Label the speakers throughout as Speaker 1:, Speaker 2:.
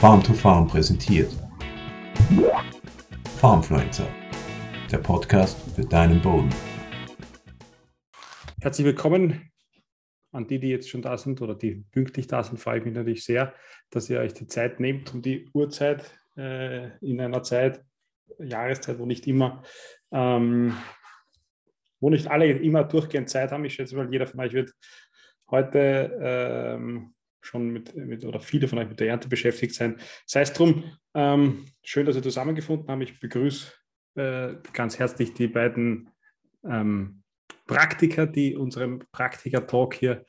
Speaker 1: Farm to Farm präsentiert. Farmfluencer, der Podcast für deinen Boden.
Speaker 2: Herzlich willkommen an die, die jetzt schon da sind oder die pünktlich da sind. Freue ich mich natürlich sehr, dass ihr euch die Zeit nehmt um die Uhrzeit äh, in einer Zeit, Jahreszeit, wo nicht immer, ähm, wo nicht alle immer durchgehend Zeit haben. Ich schätze mal, jeder von euch wird heute ähm, schon mit, mit, oder viele von euch mit der Ernte beschäftigt sein. Sei es drum, ähm, schön, dass ihr zusammengefunden habt. Ich begrüße äh, ganz herzlich die beiden ähm, Praktiker, die unserem Praktiker-Talk hier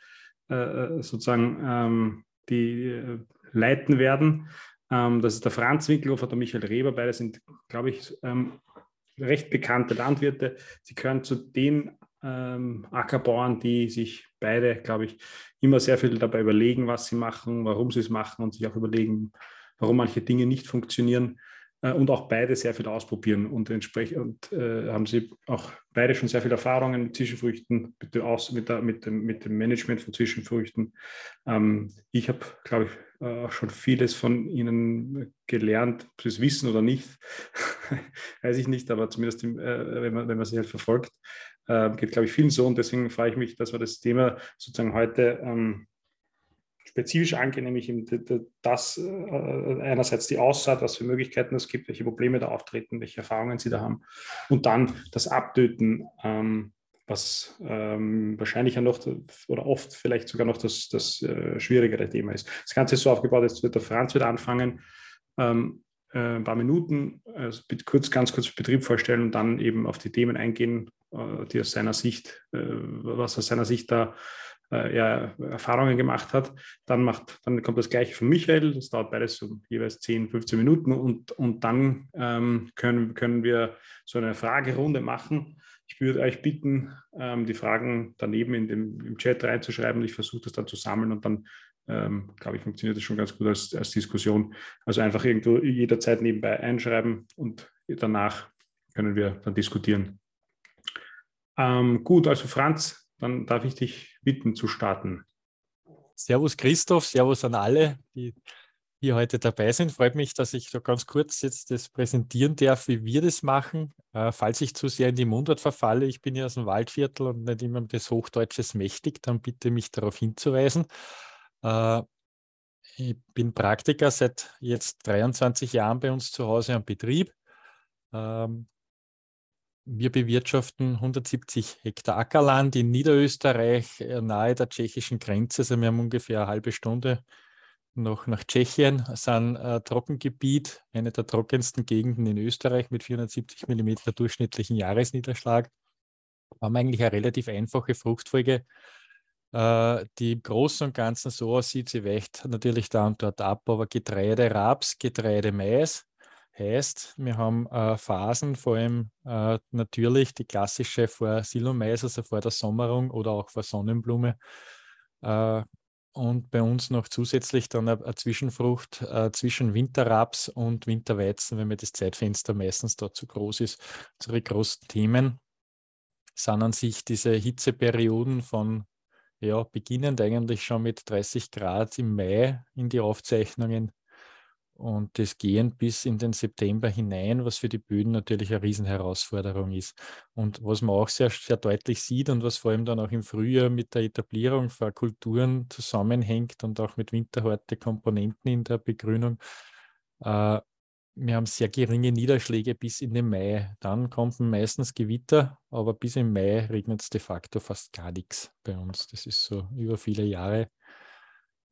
Speaker 2: äh, äh sozusagen ähm, die äh, leiten werden. Ähm, das ist der Franz Winkelhofer der Michael Reber. Beide sind, glaube ich, ähm, recht bekannte Landwirte. Sie gehören zu den ähm, Ackerbauern, die sich beide, glaube ich, immer sehr viel dabei überlegen, was sie machen, warum sie es machen und sich auch überlegen, warum manche Dinge nicht funktionieren äh, und auch beide sehr viel ausprobieren und entsprechend äh, haben sie auch beide schon sehr viel Erfahrungen mit Zwischenfrüchten, mit, aus, mit, der, mit, dem, mit dem Management von Zwischenfrüchten. Ähm, ich habe, glaube ich, auch schon vieles von ihnen gelernt, ob sie es wissen oder nicht, weiß ich nicht, aber zumindest im, äh, wenn, man, wenn man sie halt verfolgt, äh, geht, glaube ich, vielen so. Und deswegen freue ich mich, dass wir das Thema sozusagen heute ähm, spezifisch angehen, nämlich das äh, einerseits die Aussaat, was für Möglichkeiten es gibt, welche Probleme da auftreten, welche Erfahrungen sie da haben und dann das Abtöten, ähm, was ähm, wahrscheinlich ja noch oder oft vielleicht sogar noch das, das äh, schwierigere Thema ist. Das Ganze ist so aufgebaut, jetzt wird der Franz wieder anfangen, ähm, äh, ein paar Minuten, also kurz, ganz kurz Betrieb vorstellen und dann eben auf die Themen eingehen, äh, die aus seiner Sicht, was aus seiner Sicht da ja, Erfahrungen gemacht hat. Dann, macht, dann kommt das gleiche von Michael, das dauert beides so jeweils 10, 15 Minuten und, und dann ähm, können, können wir so eine Fragerunde machen. Ich würde euch bitten, ähm, die Fragen daneben in dem, im Chat reinzuschreiben. Ich versuche das dann zu sammeln und dann ähm, glaube ich, funktioniert das schon ganz gut als, als Diskussion. Also einfach irgendwo jederzeit nebenbei einschreiben und danach können wir dann diskutieren. Ähm, gut, also Franz, dann darf ich dich bitten zu starten.
Speaker 3: Servus Christoph, Servus an alle, die hier heute dabei sind. Freut mich, dass ich da ganz kurz jetzt das präsentieren darf, wie wir das machen. Äh, falls ich zu sehr in die Mundart verfalle, ich bin ja aus dem Waldviertel und nicht immer des Hochdeutsches mächtig, dann bitte mich darauf hinzuweisen. Äh, ich bin Praktiker seit jetzt 23 Jahren bei uns zu Hause am Betrieb. Ähm, wir bewirtschaften 170 Hektar Ackerland in Niederösterreich, äh, nahe der tschechischen Grenze. Also wir haben ungefähr eine halbe Stunde noch nach Tschechien, sind äh, Trockengebiet, eine der trockensten Gegenden in Österreich mit 470 mm durchschnittlichen Jahresniederschlag. Wir haben eigentlich eine relativ einfache Fruchtfolge äh, die im Großen und Ganzen so aussieht, sie weicht natürlich da und dort ab, aber Getreide, Raps, Getreide, Mais heißt, wir haben äh, Phasen, vor allem äh, natürlich die klassische vor Silomais, also vor der Sommerung oder auch vor Sonnenblume. Äh, und bei uns noch zusätzlich dann eine, eine Zwischenfrucht äh, zwischen Winterraps und Winterweizen, wenn mir das Zeitfenster meistens dort zu groß ist. Unsere großen Themen sind an sich diese Hitzeperioden von ja, beginnend eigentlich schon mit 30 Grad im Mai in die Aufzeichnungen und das gehend bis in den September hinein, was für die Böden natürlich eine Riesenherausforderung ist. Und was man auch sehr, sehr deutlich sieht und was vor allem dann auch im Frühjahr mit der Etablierung von Kulturen zusammenhängt und auch mit winterharte Komponenten in der Begrünung, äh, wir haben sehr geringe Niederschläge bis in den Mai. Dann kommen meistens Gewitter, aber bis im Mai regnet es de facto fast gar nichts bei uns. Das ist so über viele Jahre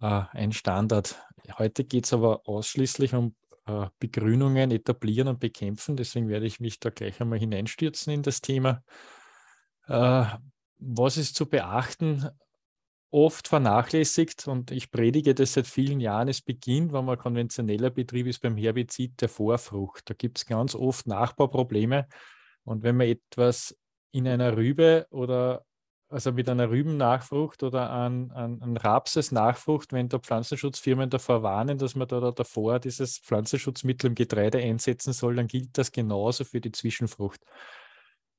Speaker 3: äh, ein Standard. Heute geht es aber ausschließlich um äh, Begrünungen, etablieren und bekämpfen. Deswegen werde ich mich da gleich einmal hineinstürzen in das Thema. Äh, was ist zu beachten? Oft vernachlässigt und ich predige das seit vielen Jahren. Es beginnt, wenn man konventioneller Betrieb ist, beim Herbizid der Vorfrucht. Da gibt es ganz oft Nachbauprobleme. Und wenn man etwas in einer Rübe oder also mit einer Rübennachfrucht oder an, an, an Rapses-Nachfrucht, wenn da Pflanzenschutzfirmen davor warnen, dass man da, da davor dieses Pflanzenschutzmittel im Getreide einsetzen soll, dann gilt das genauso für die Zwischenfrucht.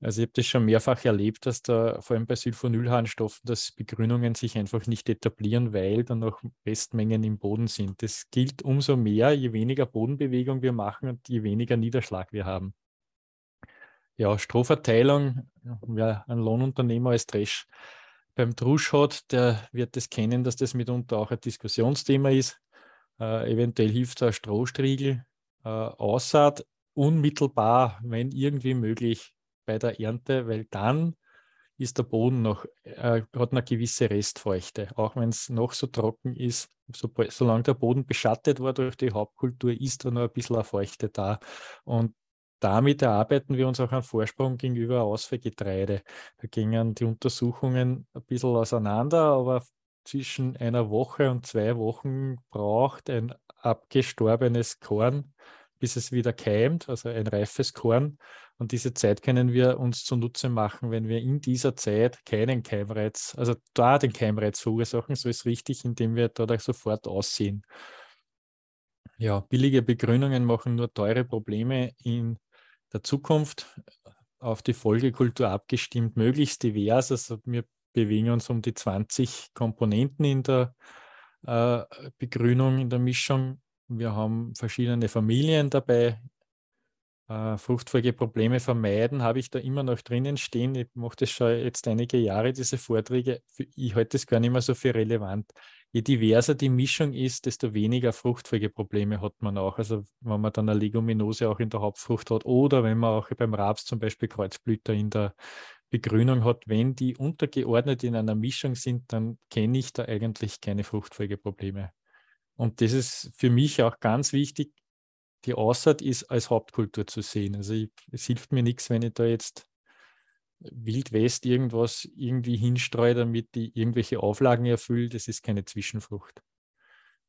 Speaker 3: Also ich habe das schon mehrfach erlebt, dass da vor allem bei Sulfonylharnstoffen, dass Begrünungen sich einfach nicht etablieren, weil dann noch Restmengen im Boden sind. Das gilt umso mehr, je weniger Bodenbewegung wir machen und je weniger Niederschlag wir haben. Ja, Strohverteilung, wer ein Lohnunternehmer als Trash beim Drusch hat, der wird das kennen, dass das mitunter auch ein Diskussionsthema ist. Äh, eventuell hilft ein Strohstriegel, äh, Aussaat unmittelbar, wenn irgendwie möglich, bei der Ernte, weil dann ist der Boden noch, äh, hat eine gewisse Restfeuchte. Auch wenn es noch so trocken ist, so, solange der Boden beschattet war durch die Hauptkultur, ist da noch ein bisschen eine Feuchte da. Und damit erarbeiten wir uns auch einen Vorsprung gegenüber Ausfallgetreide. Da gingen die Untersuchungen ein bisschen auseinander, aber zwischen einer Woche und zwei Wochen braucht ein abgestorbenes Korn, bis es wieder keimt, also ein reifes Korn. Und diese Zeit können wir uns zunutze machen, wenn wir in dieser Zeit keinen Keimreiz, also da den Keimreiz verursachen, so ist richtig, indem wir da sofort aussehen. Ja, billige Begrünungen machen nur teure Probleme in der Zukunft auf die Folgekultur abgestimmt, möglichst divers. Also wir bewegen uns um die 20 Komponenten in der äh, Begrünung, in der Mischung. Wir haben verschiedene Familien dabei. Äh, Fruchtfolgeprobleme vermeiden, habe ich da immer noch drinnen stehen. Ich mache das schon jetzt einige Jahre, diese Vorträge. Ich halte das gar nicht mehr so für relevant je diverser die Mischung ist, desto weniger Fruchtfolgeprobleme hat man auch. Also wenn man dann eine Leguminose auch in der Hauptfrucht hat oder wenn man auch beim Raps zum Beispiel Kreuzblüter in der Begrünung hat, wenn die untergeordnet in einer Mischung sind, dann kenne ich da eigentlich keine Fruchtfolgeprobleme. Und das ist für mich auch ganz wichtig, die Aussaat ist als Hauptkultur zu sehen. Also ich, es hilft mir nichts, wenn ich da jetzt Wildwest irgendwas irgendwie hinstreue, damit die irgendwelche Auflagen erfüllt. Das ist keine Zwischenfrucht.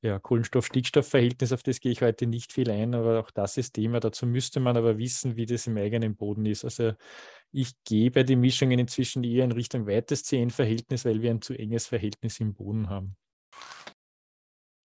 Speaker 3: Ja, Kohlenstoff-Stickstoff-Verhältnis, auf das gehe ich heute nicht viel ein, aber auch das ist Thema. Dazu müsste man aber wissen, wie das im eigenen Boden ist. Also ich gehe bei den Mischungen inzwischen eher in Richtung weites CN-Verhältnis, weil wir ein zu enges Verhältnis im Boden haben.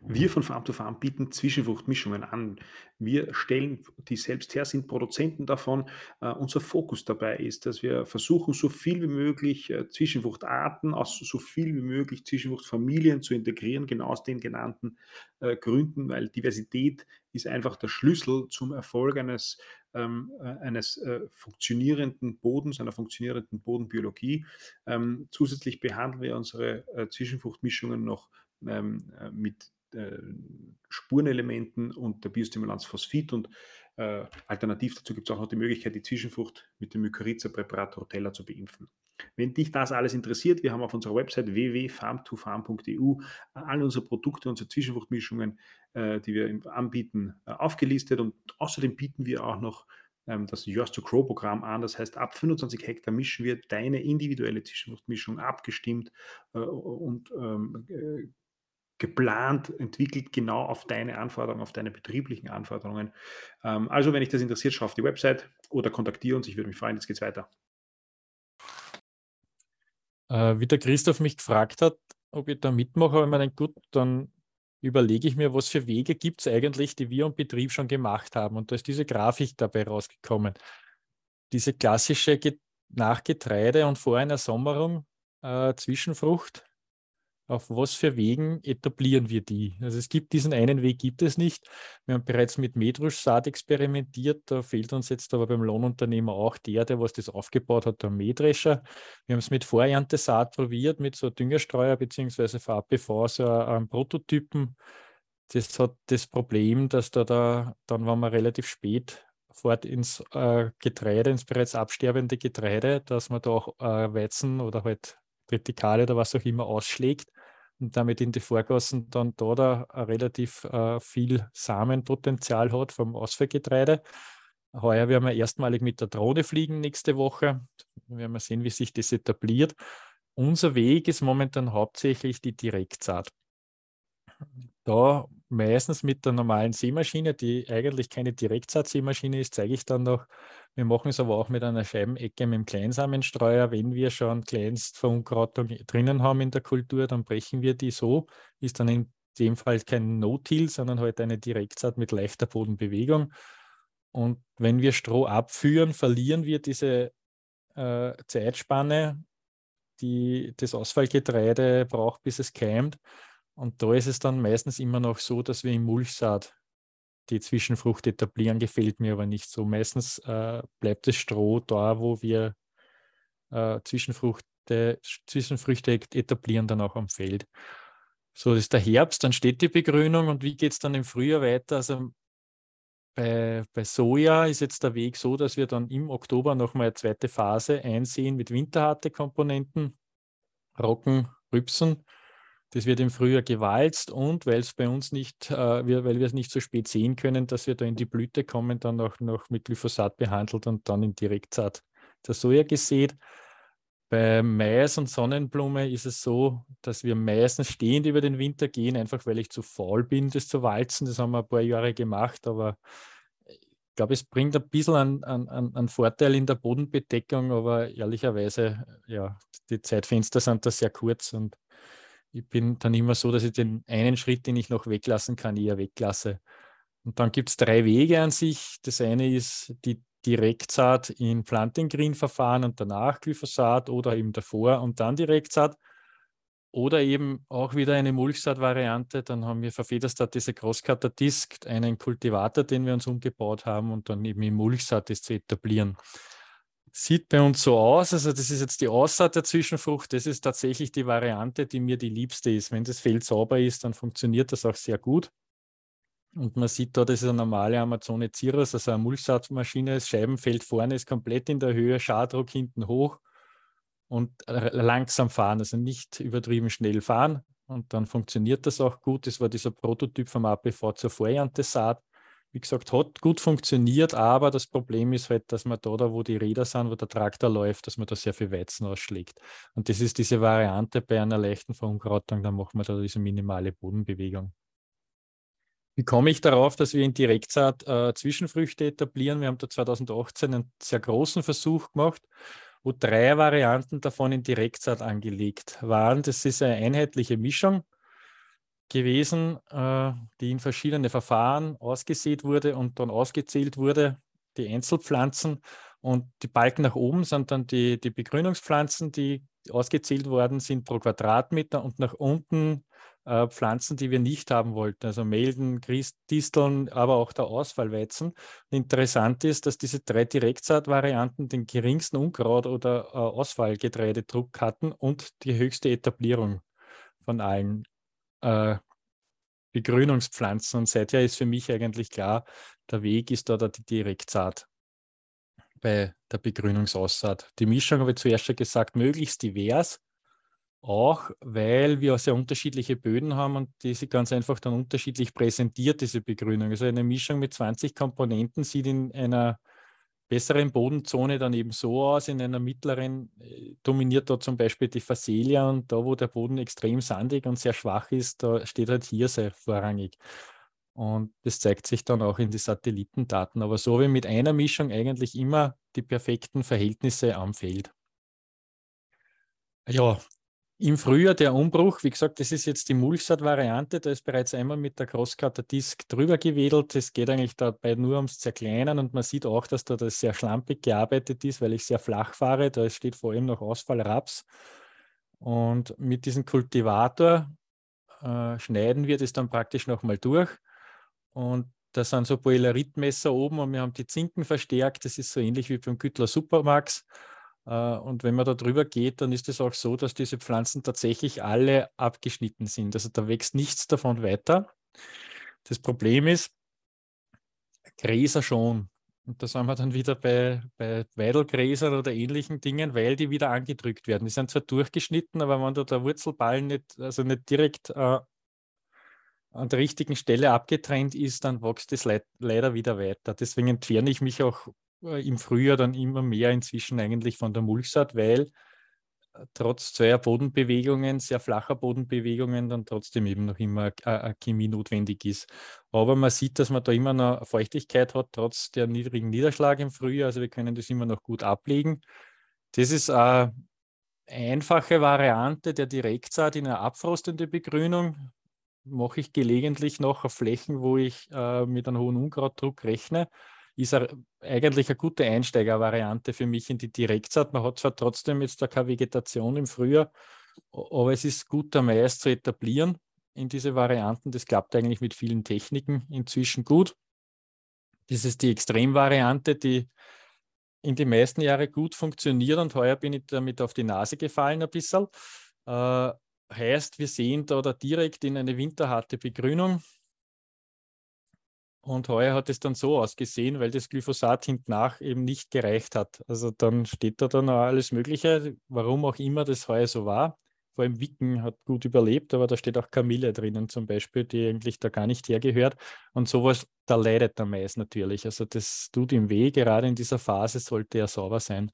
Speaker 2: Wir von Farm to Farm bieten Zwischenfruchtmischungen an. Wir stellen die selbst her, sind Produzenten davon. Uh, unser Fokus dabei ist, dass wir versuchen, so viel wie möglich uh, Zwischenfruchtarten aus so viel wie möglich Zwischenfruchtfamilien zu integrieren, genau aus den genannten uh, Gründen, weil Diversität ist einfach der Schlüssel zum Erfolg eines, ähm, eines funktionierenden Bodens, einer funktionierenden Bodenbiologie. Ähm, zusätzlich behandeln wir unsere Zwischenfruchtmischungen noch ähm, mit äh, Spurenelementen und der Biostimulanz Phosphid und äh, alternativ dazu gibt es auch noch die Möglichkeit, die Zwischenfrucht mit dem Mykorrhiza-Präparat Rotella zu beimpfen. Wenn dich das alles interessiert, wir haben auf unserer Website www.farm2farm.eu alle unsere Produkte, unsere Zwischenfruchtmischungen, äh, die wir anbieten, äh, aufgelistet und außerdem bieten wir auch noch ähm, das Yours to Grow Programm an. Das heißt, ab 25 Hektar mischen wir deine individuelle Zwischenfruchtmischung abgestimmt äh, und ähm, äh, geplant, entwickelt, genau auf deine Anforderungen, auf deine betrieblichen Anforderungen. Ähm, also, wenn dich das interessiert, schau auf die Website oder kontaktiere uns. Ich würde mich freuen. Jetzt geht's weiter.
Speaker 3: Äh, wie der Christoph mich gefragt hat, ob ich da mitmache, habe ich mir gedacht, gut, dann überlege ich mir, was für Wege gibt es eigentlich, die wir im Betrieb schon gemacht haben. Und da ist diese Grafik dabei rausgekommen. Diese klassische nach Getreide und vor einer Sommerung äh, Zwischenfrucht auf was für Wegen etablieren wir die? Also es gibt diesen einen Weg, gibt es nicht. Wir haben bereits mit Medrusch-Saat experimentiert, da fehlt uns jetzt aber beim Lohnunternehmer auch der, der was das aufgebaut hat, der Mähdrescher. Wir haben es mit Vorerntesaat probiert, mit so Düngerstreuer bzw. VAPV, so einem Prototypen. Das hat das Problem, dass da, da dann, wenn man relativ spät fort ins äh, Getreide, ins bereits absterbende Getreide, dass man da auch äh, Weizen oder halt Tritikale oder was auch immer ausschlägt und damit in die Vorgassen dann da, da relativ äh, viel Samenpotenzial hat vom Ausfallgetreide. Heuer werden wir erstmalig mit der Drohne fliegen nächste Woche. Wir werden sehen, wie sich das etabliert. Unser Weg ist momentan hauptsächlich die Direktsaat. Da meistens mit der normalen Seemaschine, die eigentlich keine Direktsaat-Seemaschine ist, zeige ich dann noch. Wir machen es aber auch mit einer Scheibenecke mit dem Kleinsamenstreuer. Wenn wir schon Kleinstverunkrautung drinnen haben in der Kultur, dann brechen wir die so. Ist dann in dem Fall kein No-Till, sondern halt eine Direktsaat mit leichter Bodenbewegung. Und wenn wir Stroh abführen, verlieren wir diese äh, Zeitspanne, die das Ausfallgetreide braucht, bis es keimt. Und da ist es dann meistens immer noch so, dass wir im Mulchsaat die Zwischenfrucht etablieren, gefällt mir aber nicht so. Meistens äh, bleibt das Stroh da, wo wir äh, Zwischenfrüchte, Zwischenfrüchte etablieren, dann auch am Feld. So ist der Herbst, dann steht die Begrünung und wie geht es dann im Frühjahr weiter? Also bei, bei Soja ist jetzt der Weg so, dass wir dann im Oktober nochmal eine zweite Phase einsehen mit winterharte Komponenten, Roggen, Rübsen. Das wird im Frühjahr gewalzt und weil es bei uns nicht, äh, wir, weil wir es nicht so spät sehen können, dass wir da in die Blüte kommen, dann auch noch mit Glyphosat behandelt und dann in Direktsaat der Soja gesät. Bei Mais und Sonnenblume ist es so, dass wir meistens stehend über den Winter gehen, einfach weil ich zu faul bin, das zu walzen. Das haben wir ein paar Jahre gemacht, aber ich glaube, es bringt ein bisschen einen, einen, einen Vorteil in der Bodenbedeckung, aber ehrlicherweise, ja, die Zeitfenster sind da sehr kurz und ich bin dann immer so, dass ich den einen Schritt, den ich noch weglassen kann, eher weglasse. Und dann gibt es drei Wege an sich. Das eine ist die Direktsaat in Planting Green Verfahren und danach Glyphosat oder eben davor und dann Direktsaat. Oder eben auch wieder eine Mulchsaat-Variante. Dann haben wir für diese Crosscutter Disc, einen Kultivator, den wir uns umgebaut haben und dann eben im Mulchsaat das zu etablieren sieht bei uns so aus. Also das ist jetzt die Aussaat der Zwischenfrucht. Das ist tatsächlich die Variante, die mir die liebste ist. Wenn das Feld sauber ist, dann funktioniert das auch sehr gut. Und man sieht da, das ist eine normale Amazone Cirrus, also eine Mulchsaatmaschine. Das Scheibenfeld vorne ist komplett in der Höhe, Schadruck hinten hoch und langsam fahren, also nicht übertrieben schnell fahren. Und dann funktioniert das auch gut. Das war dieser Prototyp vom APV zur Vorerntesaat wie gesagt, hat gut funktioniert, aber das Problem ist halt, dass man da, da wo die Räder sind, wo der Traktor läuft, dass man da sehr viel Weizen ausschlägt. Und das ist diese Variante bei einer leichten Verunkrautung, da machen wir da diese minimale Bodenbewegung. Wie komme ich darauf, dass wir in Direktsaat äh, Zwischenfrüchte etablieren? Wir haben da 2018 einen sehr großen Versuch gemacht, wo drei Varianten davon in Direktsaat angelegt waren. Das ist eine einheitliche Mischung gewesen, äh, die in verschiedene Verfahren ausgesät wurde und dann ausgezählt wurde, die Einzelpflanzen. Und die Balken nach oben sind dann die, die Begrünungspflanzen, die ausgezählt worden sind pro Quadratmeter und nach unten äh, Pflanzen, die wir nicht haben wollten, also Melden, Disteln, aber auch der Ausfallweizen. interessant ist, dass diese drei Direktsaatvarianten den geringsten Unkraut- oder äh, Ausfallgetreidedruck hatten und die höchste Etablierung von allen äh, Begrünungspflanzen. Und seither ist für mich eigentlich klar, der Weg ist da die Direktsaat bei der Begrünungsaussaat. Die Mischung habe ich zuerst schon gesagt, möglichst divers, auch weil wir sehr unterschiedliche Böden haben und die sich ganz einfach dann unterschiedlich präsentiert, diese Begrünung. Also eine Mischung mit 20 Komponenten sieht in einer besseren Bodenzone dann eben so aus. In einer mittleren äh, dominiert da zum Beispiel die Phacelia und da, wo der Boden extrem sandig und sehr schwach ist, da steht halt Hirse vorrangig. Und das zeigt sich dann auch in die Satellitendaten. Aber so wie mit einer Mischung eigentlich immer die perfekten Verhältnisse am Feld. Ja, im Frühjahr der Umbruch, wie gesagt, das ist jetzt die Mulchsaat-Variante, da ist bereits einmal mit der Crosscutter-Disc drüber gewedelt. Es geht eigentlich dabei nur ums Zerkleinern und man sieht auch, dass da das sehr schlampig gearbeitet ist, weil ich sehr flach fahre. Da steht vor allem noch Ausfall Raps. Und mit diesem Kultivator äh, schneiden wir das dann praktisch nochmal durch. Und da sind so Boileritmesser oben und wir haben die Zinken verstärkt. Das ist so ähnlich wie beim Güttler Supermax. Äh, und wenn man da drüber geht, dann ist es auch so, dass diese Pflanzen tatsächlich alle abgeschnitten sind. Also da wächst nichts davon weiter. Das Problem ist, Gräser schon. Und da sind wir dann wieder bei, bei Weidelgräsern oder ähnlichen Dingen, weil die wieder angedrückt werden. Die sind zwar durchgeschnitten, aber wenn da der Wurzelballen nicht, also nicht direkt äh, an der richtigen Stelle abgetrennt ist, dann wächst es le leider wieder weiter. Deswegen entferne ich mich auch im Frühjahr dann immer mehr inzwischen eigentlich von der Mulchsaat, weil äh, trotz zweier Bodenbewegungen, sehr flacher Bodenbewegungen, dann trotzdem eben noch immer eine Chemie notwendig ist. Aber man sieht, dass man da immer noch Feuchtigkeit hat, trotz der niedrigen Niederschlag im Frühjahr. Also wir können das immer noch gut ablegen. Das ist eine einfache Variante der Direktsaat in eine abfrostende Begrünung. Mache ich gelegentlich noch auf Flächen, wo ich äh, mit einem hohen Unkrautdruck rechne ist eigentlich eine gute Einsteigervariante für mich in die Direktsaat. Man hat zwar trotzdem jetzt da keine Vegetation im Frühjahr, aber es ist gut, der Mais zu etablieren in diese Varianten. Das klappt eigentlich mit vielen Techniken inzwischen gut. Das ist die Extremvariante, die in den meisten Jahren gut funktioniert und heuer bin ich damit auf die Nase gefallen ein bisschen. Äh, heißt, wir sehen da, da direkt in eine winterharte Begrünung. Und heuer hat es dann so ausgesehen, weil das Glyphosat hinten nach eben nicht gereicht hat. Also dann steht da dann alles Mögliche, warum auch immer das heuer so war vor allem Wicken hat gut überlebt, aber da steht auch Kamille drinnen zum Beispiel, die eigentlich da gar nicht hergehört. Und sowas, da leidet der Mais natürlich. Also das tut ihm weh, gerade in dieser Phase sollte er sauber sein.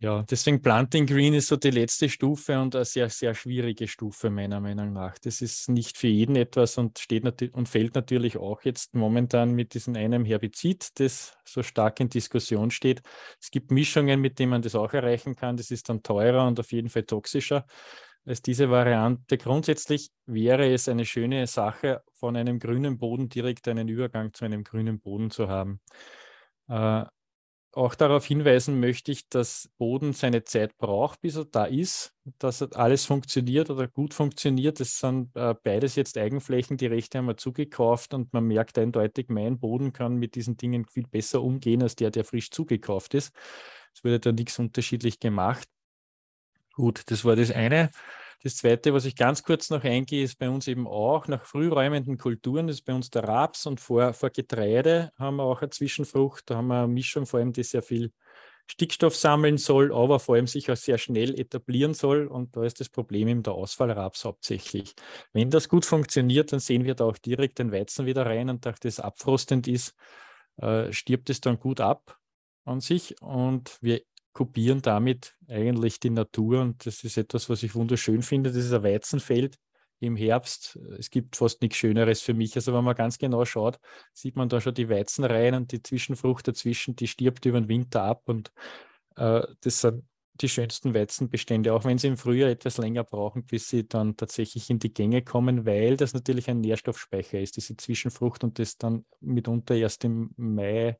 Speaker 3: Ja, deswegen Planting Green ist so die letzte Stufe und eine sehr, sehr schwierige Stufe meiner Meinung nach. Das ist nicht für jeden etwas und steht und fällt natürlich auch jetzt momentan mit diesem einem Herbizid, das so stark in Diskussion steht. Es gibt Mischungen, mit denen man das auch erreichen kann. Das ist dann teurer und auf jeden Fall toxischer als diese Variante. Grundsätzlich wäre es eine schöne Sache, von einem grünen Boden direkt einen Übergang zu einem grünen Boden zu haben. Äh, auch darauf hinweisen möchte ich, dass Boden seine Zeit braucht, bis er da ist, dass alles funktioniert oder gut funktioniert. Das sind äh, beides jetzt Eigenflächen, die Rechte haben wir zugekauft und man merkt eindeutig, mein Boden kann mit diesen Dingen viel besser umgehen als der, der frisch zugekauft ist. Es wurde da nichts unterschiedlich gemacht. Gut, das war das eine. Das Zweite, was ich ganz kurz noch eingehe, ist bei uns eben auch nach frühräumenden Kulturen, das ist bei uns der Raps und vor, vor Getreide haben wir auch eine Zwischenfrucht, da haben wir eine Mischung vor allem, die sehr viel Stickstoff sammeln soll, aber vor allem sich auch sehr schnell etablieren soll. Und da ist das Problem eben der Ausfallraps hauptsächlich. Wenn das gut funktioniert, dann sehen wir da auch direkt den Weizen wieder rein und da das abfrostend ist, äh, stirbt es dann gut ab an sich und wir kopieren damit eigentlich die Natur und das ist etwas, was ich wunderschön finde. Das ist ein Weizenfeld im Herbst. Es gibt fast nichts Schöneres für mich. Also wenn man ganz genau schaut, sieht man da schon die Weizenreihen und die Zwischenfrucht dazwischen, die stirbt über den Winter ab und äh, das sind die schönsten Weizenbestände, auch wenn sie im Frühjahr etwas länger brauchen, bis sie dann tatsächlich in die Gänge kommen, weil das natürlich ein Nährstoffspeicher ist, diese Zwischenfrucht und das dann mitunter erst im Mai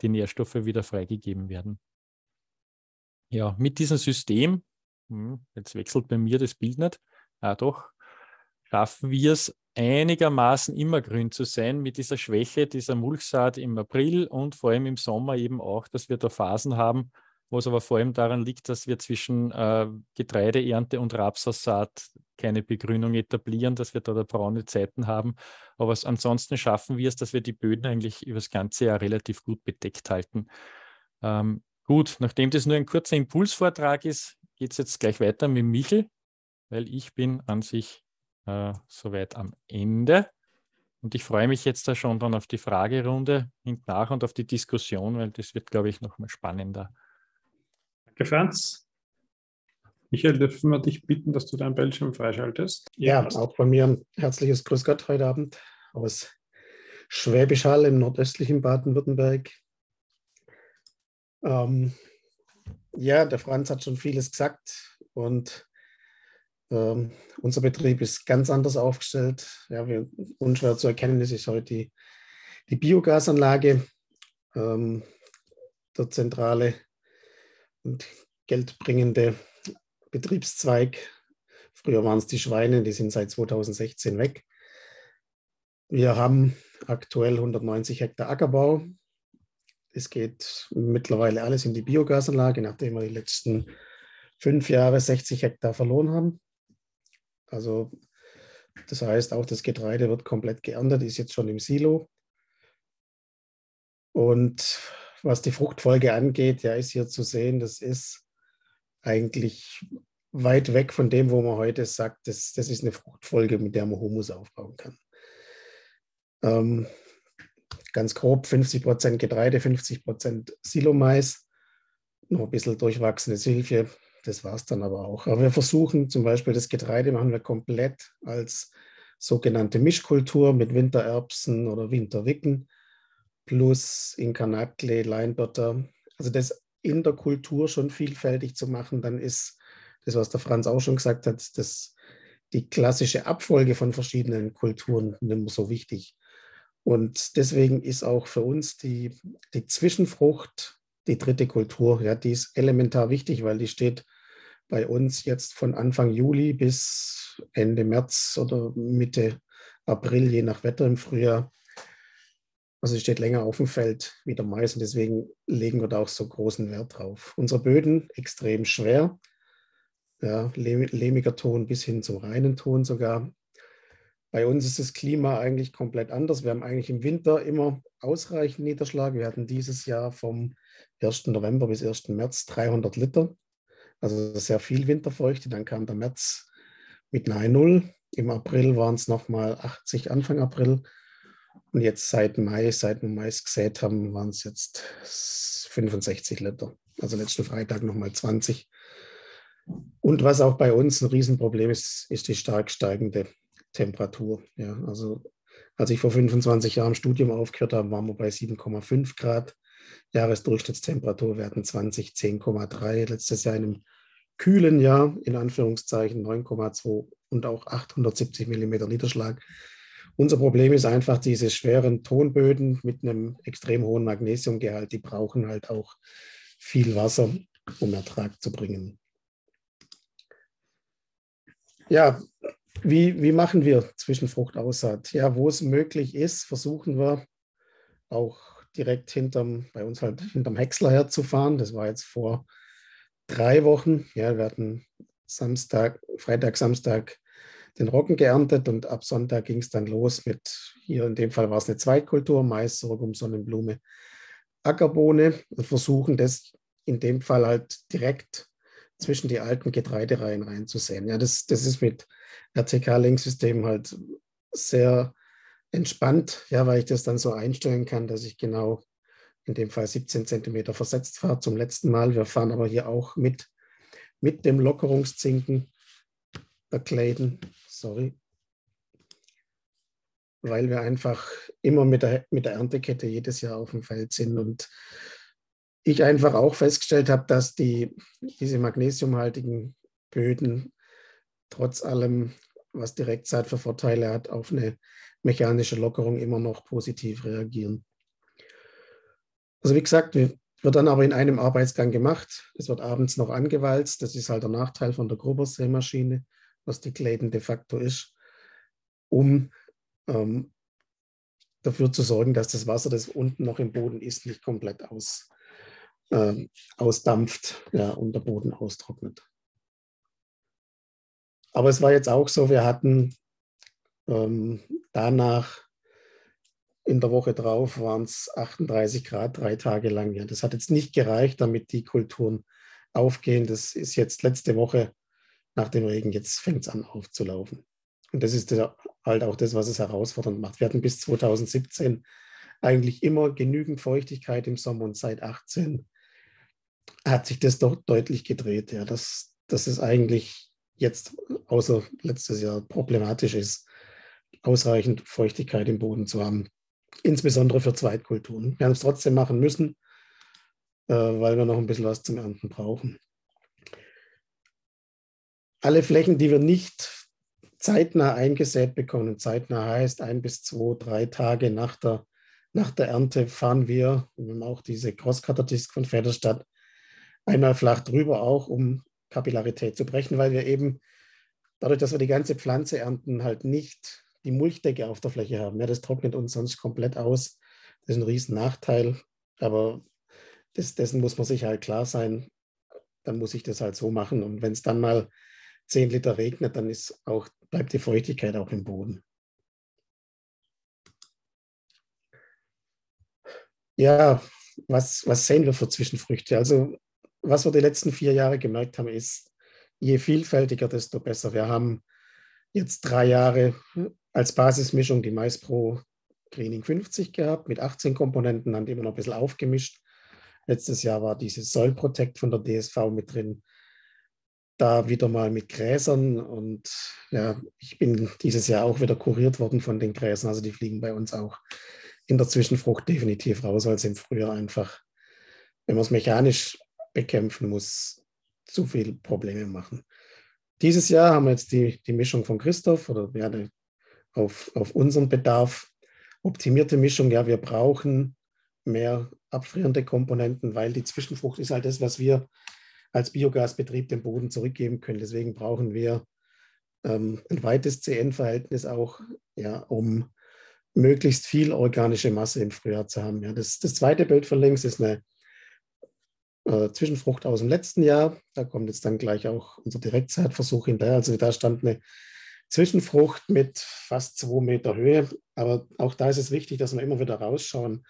Speaker 3: die Nährstoffe wieder freigegeben werden. Ja, mit diesem System, hm, jetzt wechselt bei mir das Bild nicht, ah, doch, schaffen wir es einigermaßen immer grün zu sein mit dieser Schwäche dieser Mulchsaat im April und vor allem im Sommer eben auch, dass wir da Phasen haben, wo es aber vor allem daran liegt, dass wir zwischen äh, Getreideernte und Rapsaussaat keine Begrünung etablieren, dass wir da, da braune Zeiten haben. Aber ansonsten schaffen wir es, dass wir die Böden eigentlich über das ganze Jahr relativ gut bedeckt halten. Ähm, Gut, nachdem das nur ein kurzer Impulsvortrag ist, geht es jetzt gleich weiter mit Michel, weil ich bin an sich äh, soweit am Ende. Und ich freue mich jetzt da schon dann auf die Fragerunde hinten nach und auf die Diskussion, weil das wird, glaube ich, nochmal spannender.
Speaker 2: Danke, Franz. Michael, dürfen wir dich bitten, dass du deinen Bildschirm freischaltest?
Speaker 4: Ja, ja auch von mir ein herzliches Grüß Gott heute Abend aus Schwäbisch Hall im nordöstlichen Baden-Württemberg. Ähm, ja, der Franz hat schon vieles gesagt und ähm, unser Betrieb ist ganz anders aufgestellt. Ja, wir, unschwer zu erkennen ist, ist heute die, die Biogasanlage, ähm, der zentrale und geldbringende Betriebszweig. Früher waren es die Schweine, die sind seit 2016 weg. Wir haben aktuell 190 Hektar Ackerbau, es geht mittlerweile alles in die Biogasanlage, nachdem wir die letzten fünf Jahre 60 Hektar verloren haben. Also das heißt, auch das Getreide wird komplett geerntet, ist jetzt schon im Silo. Und was die Fruchtfolge angeht, ja, ist hier zu sehen, das ist eigentlich weit weg von dem, wo man heute sagt, das, das ist eine Fruchtfolge, mit der man Humus aufbauen kann. Ähm, ganz grob 50 Prozent Getreide, 50 Prozent Silomais, noch ein bisschen durchwachsene Silche. Das war es dann aber auch. Aber wir versuchen zum Beispiel das Getreide machen wir komplett als sogenannte Mischkultur mit Wintererbsen oder Winterwicken plus Inkarnatle, Leindotter. Also das in der Kultur schon vielfältig zu machen, dann ist das, was der Franz auch schon gesagt hat, das, die klassische Abfolge von verschiedenen Kulturen nicht mehr so wichtig. Und deswegen ist auch für uns die, die Zwischenfrucht, die dritte Kultur, ja, die ist elementar wichtig, weil die steht bei uns jetzt von Anfang Juli bis Ende März oder Mitte April, je nach Wetter im Frühjahr. Also sie steht länger auf dem Feld wie der Mais und deswegen legen wir da auch so großen Wert drauf. Unsere Böden extrem schwer, ja, lehmiger Ton bis hin zum reinen Ton sogar. Bei uns ist das Klima eigentlich komplett anders. Wir haben eigentlich im Winter immer ausreichend Niederschlag. Wir hatten dieses Jahr vom 1. November bis 1. März 300 Liter. Also sehr viel Winterfeuchte. Dann kam der März mit einer 0. Im April waren es nochmal 80, Anfang April. Und jetzt seit Mai, seit wir Mais gesät haben, waren es jetzt 65 Liter. Also letzten Freitag nochmal 20. Und was auch bei uns ein Riesenproblem ist, ist die stark steigende Temperatur. Ja, also als ich vor 25 Jahren Studium aufgehört habe, waren wir bei 7,5 Grad. Jahresdurchschnittstemperatur werden 20, 10,3. Letztes Jahr in einem kühlen Jahr, in Anführungszeichen 9,2 und auch 870 Millimeter Niederschlag. Unser Problem ist einfach diese schweren Tonböden mit einem extrem hohen Magnesiumgehalt. Die brauchen halt auch viel Wasser, um Ertrag zu bringen. Ja, wie, wie machen wir Zwischenfruchtaussaat? Ja, wo es möglich ist, versuchen wir auch direkt hinterm, bei uns halt hinterm Häcksler herzufahren. Das war jetzt vor drei Wochen. Ja, wir hatten Samstag, Freitag, Samstag den Roggen geerntet und ab Sonntag ging es dann los mit, hier in dem Fall war es eine Zweitkultur, Mais, Sorghum, Sonnenblume, Ackerbohne und versuchen das in dem Fall halt direkt zwischen die alten Getreidereihen reinzusehen. Ja, das, das ist mit RTK-Lenksystem halt sehr entspannt, ja, weil ich das dann so einstellen kann, dass ich genau in dem Fall 17 Zentimeter versetzt fahre zum letzten Mal. Wir fahren aber hier auch mit, mit dem Lockerungszinken der Clayton, sorry, weil wir einfach immer mit der, mit der Erntekette jedes Jahr auf dem Feld sind und ich einfach auch festgestellt habe, dass die, diese magnesiumhaltigen Böden trotz allem, was Direktzeit für Vorteile hat, auf eine mechanische Lockerung immer noch positiv reagieren. Also wie gesagt, wird dann aber in einem Arbeitsgang gemacht. Es wird abends noch angewalzt. Das ist halt der Nachteil von der Grubersämaschine, was die Clayton de facto ist, um ähm, dafür zu sorgen, dass das Wasser, das unten noch im Boden ist, nicht komplett aus, äh, ausdampft ja, und der Boden austrocknet. Aber es war jetzt auch so, wir hatten ähm, danach in der Woche drauf waren es 38 Grad drei Tage lang. Ja, das hat jetzt nicht gereicht, damit die Kulturen aufgehen. Das ist jetzt letzte Woche nach dem Regen, jetzt fängt es an aufzulaufen. Und das ist halt auch das, was es herausfordernd macht. Wir hatten bis 2017 eigentlich immer genügend Feuchtigkeit im Sommer und seit 18 hat sich das doch deutlich gedreht. Ja, dass, dass es eigentlich jetzt außer letztes Jahr problematisch ist, ausreichend Feuchtigkeit im Boden zu haben, insbesondere für Zweitkulturen. Wir haben es trotzdem machen müssen, äh, weil wir noch ein bisschen was zum Ernten brauchen. Alle Flächen, die wir nicht zeitnah eingesät bekommen, zeitnah heißt ein bis zwei, drei Tage nach der, nach der Ernte, fahren wir, wir haben auch diese Cross-Cutter-Disc von Federstadt, einmal flach drüber auch, um Kapillarität zu brechen, weil wir eben dadurch, dass wir die ganze Pflanze ernten, halt nicht die Mulchdecke auf der Fläche haben. Ja, das trocknet uns sonst komplett aus. Das ist ein riesen Nachteil, aber das, dessen muss man sich halt klar sein. Dann muss ich das halt so machen. Und wenn es dann mal 10 Liter regnet, dann ist auch, bleibt die Feuchtigkeit auch im Boden. Ja, was, was sehen wir für Zwischenfrüchte? Also was wir die letzten vier Jahre gemerkt haben, ist, je vielfältiger, desto besser. Wir haben jetzt drei Jahre als Basismischung die Mais Pro Greening 50 gehabt mit 18 Komponenten, haben die immer noch ein bisschen aufgemischt. Letztes Jahr war dieses Soil Protect von der DSV mit drin. Da wieder mal mit Gräsern und ja, ich bin dieses Jahr auch wieder kuriert worden von den Gräsern. Also die fliegen bei uns auch in der Zwischenfrucht definitiv raus, als im Frühjahr einfach, wenn man es mechanisch bekämpfen muss, zu viele Probleme machen. Dieses Jahr haben wir jetzt die, die Mischung von Christoph oder werde auf, auf unseren Bedarf optimierte Mischung, ja, wir brauchen mehr abfrierende Komponenten, weil die Zwischenfrucht ist halt das, was wir als Biogasbetrieb dem Boden zurückgeben können. Deswegen brauchen wir ähm, ein weites CN-Verhältnis auch, ja, um möglichst viel organische Masse im Frühjahr zu haben. Ja, das, das zweite Bild von links ist eine äh, Zwischenfrucht aus dem letzten Jahr. Da kommt jetzt dann gleich auch unser Direktzeitversuch hinterher. Also da stand eine Zwischenfrucht mit fast zwei Meter Höhe. Aber auch da ist es wichtig, dass wir immer wieder rausschauen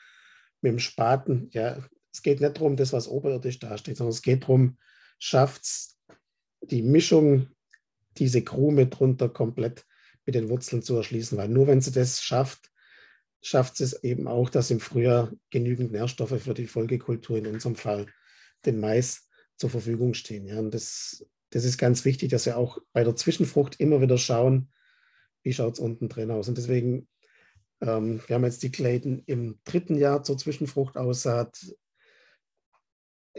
Speaker 4: mit dem Spaten. Ja, es geht nicht darum, das, was oberirdisch dasteht, sondern es geht darum, schafft es die Mischung, diese Krume drunter komplett mit den Wurzeln zu erschließen. Weil nur wenn sie das schafft, schafft es eben auch, dass im Frühjahr genügend Nährstoffe für die Folgekultur, in unserem Fall den Mais, zur Verfügung stehen. Ja, und das, das ist ganz wichtig, dass wir auch bei der Zwischenfrucht immer wieder schauen, wie schaut es unten drin aus. Und deswegen, ähm, wir haben jetzt die Clayton im dritten Jahr zur Zwischenfrucht aussaat.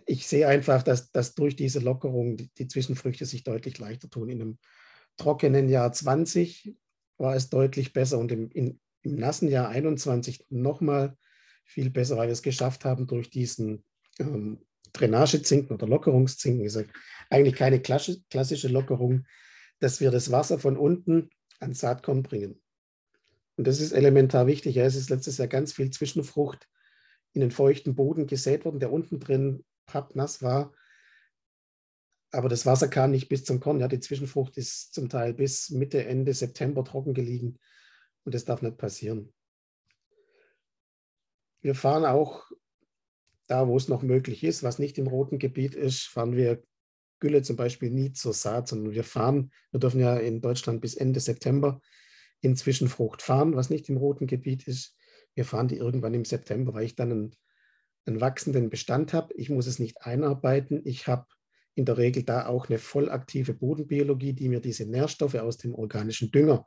Speaker 4: Ich sehe einfach, dass, dass durch diese Lockerung die, die Zwischenfrüchte sich deutlich leichter tun. In einem trockenen Jahr 20 war es deutlich besser und im, in, im nassen Jahr 21 nochmal viel besser, weil wir es geschafft haben, durch diesen ähm, Drainagezinken oder Lockerungszinken, ist eigentlich keine klassische Lockerung, dass wir das Wasser von unten ans Saatkorn bringen. Und das ist elementar wichtig. Ja, es ist letztes Jahr ganz viel Zwischenfrucht in den feuchten Boden gesät worden, der unten drin pappnass war. Aber das Wasser kam nicht bis zum Korn. Ja, die Zwischenfrucht ist zum Teil bis Mitte, Ende September trocken gelegen. Und das darf nicht passieren. Wir fahren auch da, wo es noch möglich ist, was nicht im roten Gebiet ist, fahren wir Gülle zum Beispiel nie zur Saat, sondern wir fahren, wir dürfen ja in Deutschland bis Ende September in Zwischenfrucht fahren, was nicht im roten Gebiet ist. Wir fahren die irgendwann im September, weil ich dann einen, einen wachsenden Bestand habe. Ich muss es nicht einarbeiten. Ich habe in der Regel da auch eine vollaktive Bodenbiologie, die mir diese Nährstoffe aus dem organischen Dünger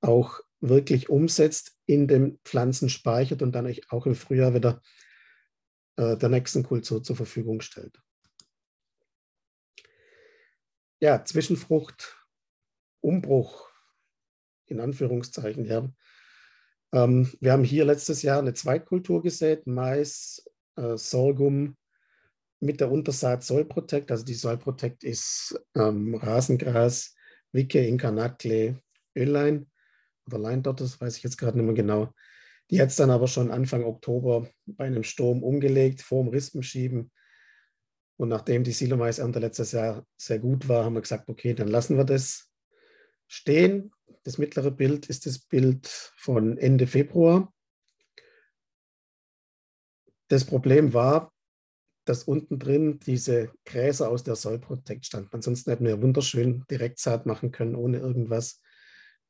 Speaker 4: auch wirklich umsetzt, in den Pflanzen speichert und dann auch im Frühjahr wieder äh, der nächsten Kultur zur Verfügung stellt. Ja, Zwischenfrucht, Umbruch, in Anführungszeichen, ja. Ähm, wir haben hier letztes Jahr eine Zweitkultur gesät, Mais, äh, Sorghum mit der Untersaat Soil Protect. Also die Soil Protect ist ähm, Rasengras, Wicke, Incarnatle, Öllein oder Leindort, das weiß ich jetzt gerade nicht mehr genau. Die hat es dann aber schon Anfang Oktober bei einem Sturm umgelegt, vor dem Rispenschieben. Und nachdem die Silomais-Ernte letztes Jahr sehr gut war, haben wir gesagt, okay, dann lassen wir das stehen. Das mittlere Bild ist das Bild von Ende Februar. Das Problem war, dass unten drin diese Gräser aus der Soil standen. Ansonsten hätten wir wunderschön Direktsaat machen können, ohne irgendwas.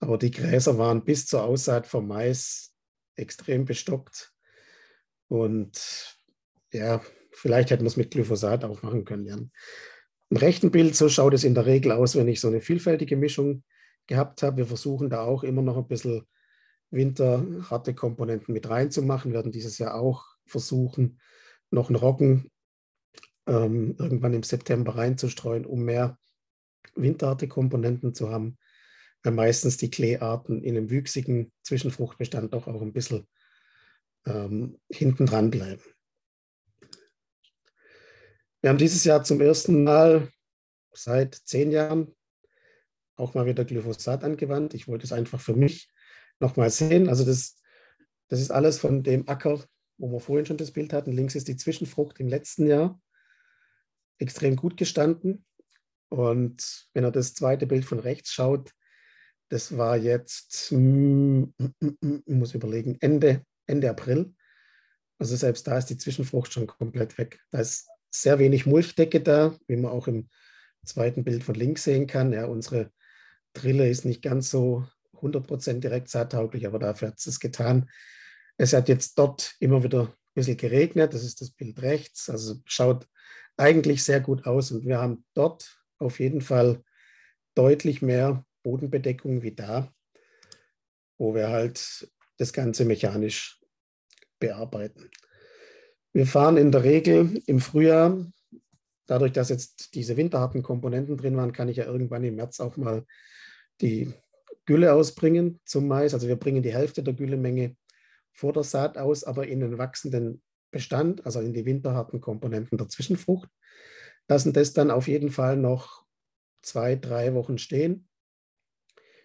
Speaker 4: Aber die Gräser waren bis zur Aussaat vom Mais extrem bestockt. Und ja, vielleicht hätten wir es mit Glyphosat auch machen können. Ja. Im rechten Bild, so schaut es in der Regel aus, wenn ich so eine vielfältige Mischung gehabt habe. Wir versuchen da auch immer noch ein bisschen winterharte Komponenten mit reinzumachen. Werden dieses Jahr auch versuchen, noch einen Roggen ähm, irgendwann im September reinzustreuen, um mehr winterharte Komponenten zu haben meistens die Kleearten in einem wüchsigen Zwischenfruchtbestand doch auch ein bisschen ähm, hinten dran bleiben. Wir haben dieses Jahr zum ersten Mal seit zehn Jahren auch mal wieder Glyphosat angewandt. Ich wollte es einfach für mich nochmal sehen. Also das, das ist alles von dem Acker, wo wir vorhin schon das Bild hatten. Links ist die Zwischenfrucht im letzten Jahr. Extrem gut gestanden. Und wenn er das zweite Bild von rechts schaut, das war jetzt, ich muss überlegen, Ende, Ende April. Also selbst da ist die Zwischenfrucht schon komplett weg. Da ist sehr wenig Mulchdecke da, wie man auch im zweiten Bild von links sehen kann. Ja, unsere Drille ist nicht ganz so 100% direkt saattauglich, aber dafür hat es getan. Es hat jetzt dort immer wieder ein bisschen geregnet. Das ist das Bild rechts. Also schaut eigentlich sehr gut aus. Und wir haben dort auf jeden Fall deutlich mehr Bodenbedeckung wie da, wo wir halt das Ganze mechanisch bearbeiten. Wir fahren in der Regel im Frühjahr, dadurch, dass jetzt diese winterharten Komponenten drin waren, kann ich ja irgendwann im März auch mal die Gülle ausbringen zum Mais. Also wir bringen die Hälfte der Güllemenge vor der Saat aus, aber in den wachsenden Bestand, also in die winterharten Komponenten der Zwischenfrucht, lassen das dann auf jeden Fall noch zwei, drei Wochen stehen,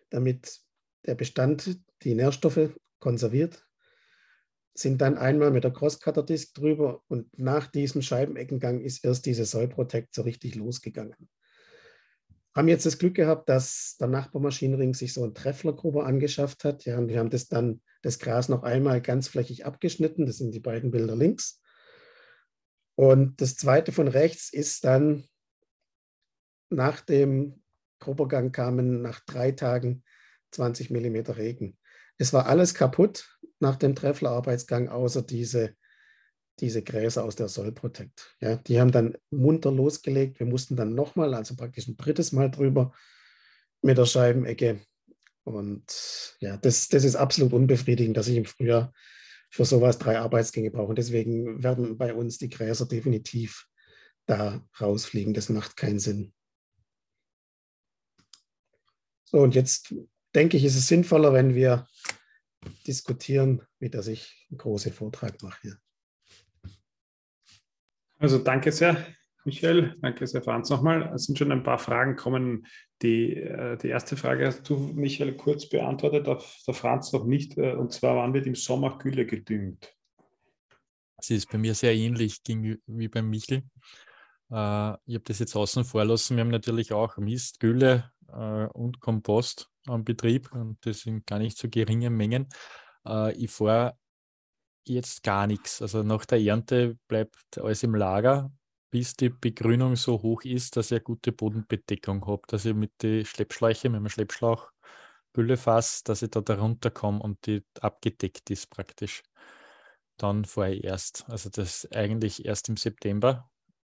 Speaker 4: damit der Bestand die Nährstoffe konserviert, sind dann einmal mit der Cross-Cutter-Disc drüber und nach diesem Scheibeneckengang ist erst diese Soil Protect so richtig losgegangen. Haben jetzt das Glück gehabt, dass der Nachbarmaschinenring sich so ein Trefflergruber angeschafft hat. Ja, und wir haben das dann, das Gras noch einmal ganz flächig abgeschnitten. Das sind die beiden Bilder links. Und das zweite von rechts ist dann nach dem Grubergang kamen nach drei Tagen 20 Millimeter Regen. Es war alles kaputt nach dem Trefflerarbeitsgang, außer diese, diese Gräser aus der Soil Protect. Ja, die haben dann munter losgelegt. Wir mussten dann nochmal, also praktisch ein drittes Mal drüber mit der Scheibenecke. Und ja, das, das ist absolut unbefriedigend, dass ich im Frühjahr für sowas drei Arbeitsgänge brauche. Und deswegen werden bei uns die Gräser definitiv da rausfliegen. Das macht keinen Sinn. So, und jetzt denke ich, ist es sinnvoller, wenn wir diskutieren, wie dass ich einen großen Vortrag mache hier.
Speaker 2: Also danke sehr, Michael. Danke sehr, Franz, nochmal. Es sind schon ein paar Fragen gekommen. Die, äh, die erste Frage hast du, Michael, kurz beantwortet, der Franz noch nicht. Äh, und zwar, wann wird im Sommer Gülle gedüngt?
Speaker 3: Das ist bei mir sehr ähnlich wie beim Michel. Äh, ich habe das jetzt außen vor lassen. Wir haben natürlich auch Mist, Gülle und Kompost am Betrieb und das in gar nicht so geringen Mengen. Ich fahre jetzt gar nichts. Also nach der Ernte bleibt alles im Lager, bis die Begrünung so hoch ist, dass ich eine gute Bodenbedeckung habe, dass ich mit den Schleppschläuchen, mit dem Schleppschlauch Gülle fasse, dass ich da darunter komme und die abgedeckt ist praktisch. Dann fahre ich erst. Also das eigentlich erst im September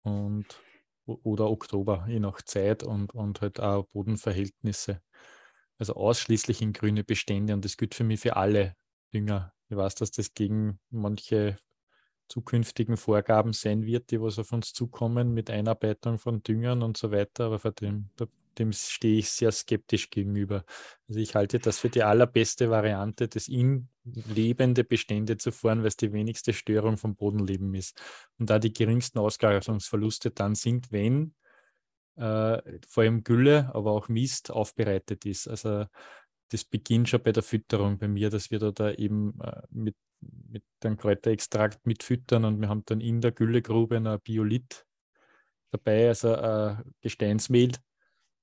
Speaker 3: und oder Oktober, je nach Zeit und, und halt auch Bodenverhältnisse. Also ausschließlich in grüne Bestände und das gilt für mich für alle Dünger. Ich weiß, dass das gegen manche zukünftigen Vorgaben sein wird, die was auf uns zukommen mit Einarbeitung von Düngern und so weiter, aber vor dem, dem stehe ich sehr skeptisch gegenüber. Also ich halte das für die allerbeste Variante, das in lebende Bestände zu fahren, weil es die wenigste Störung vom Bodenleben ist und da die geringsten Ausgasungsverluste dann sind, wenn äh, vor allem Gülle, aber auch Mist aufbereitet ist. Also das beginnt schon bei der Fütterung bei mir, dass wir da, da eben äh, mit, mit einem Kräuterextrakt mitfüttern und wir haben dann in der Güllegrube ein Biolith dabei, also äh, Gesteinsmehl.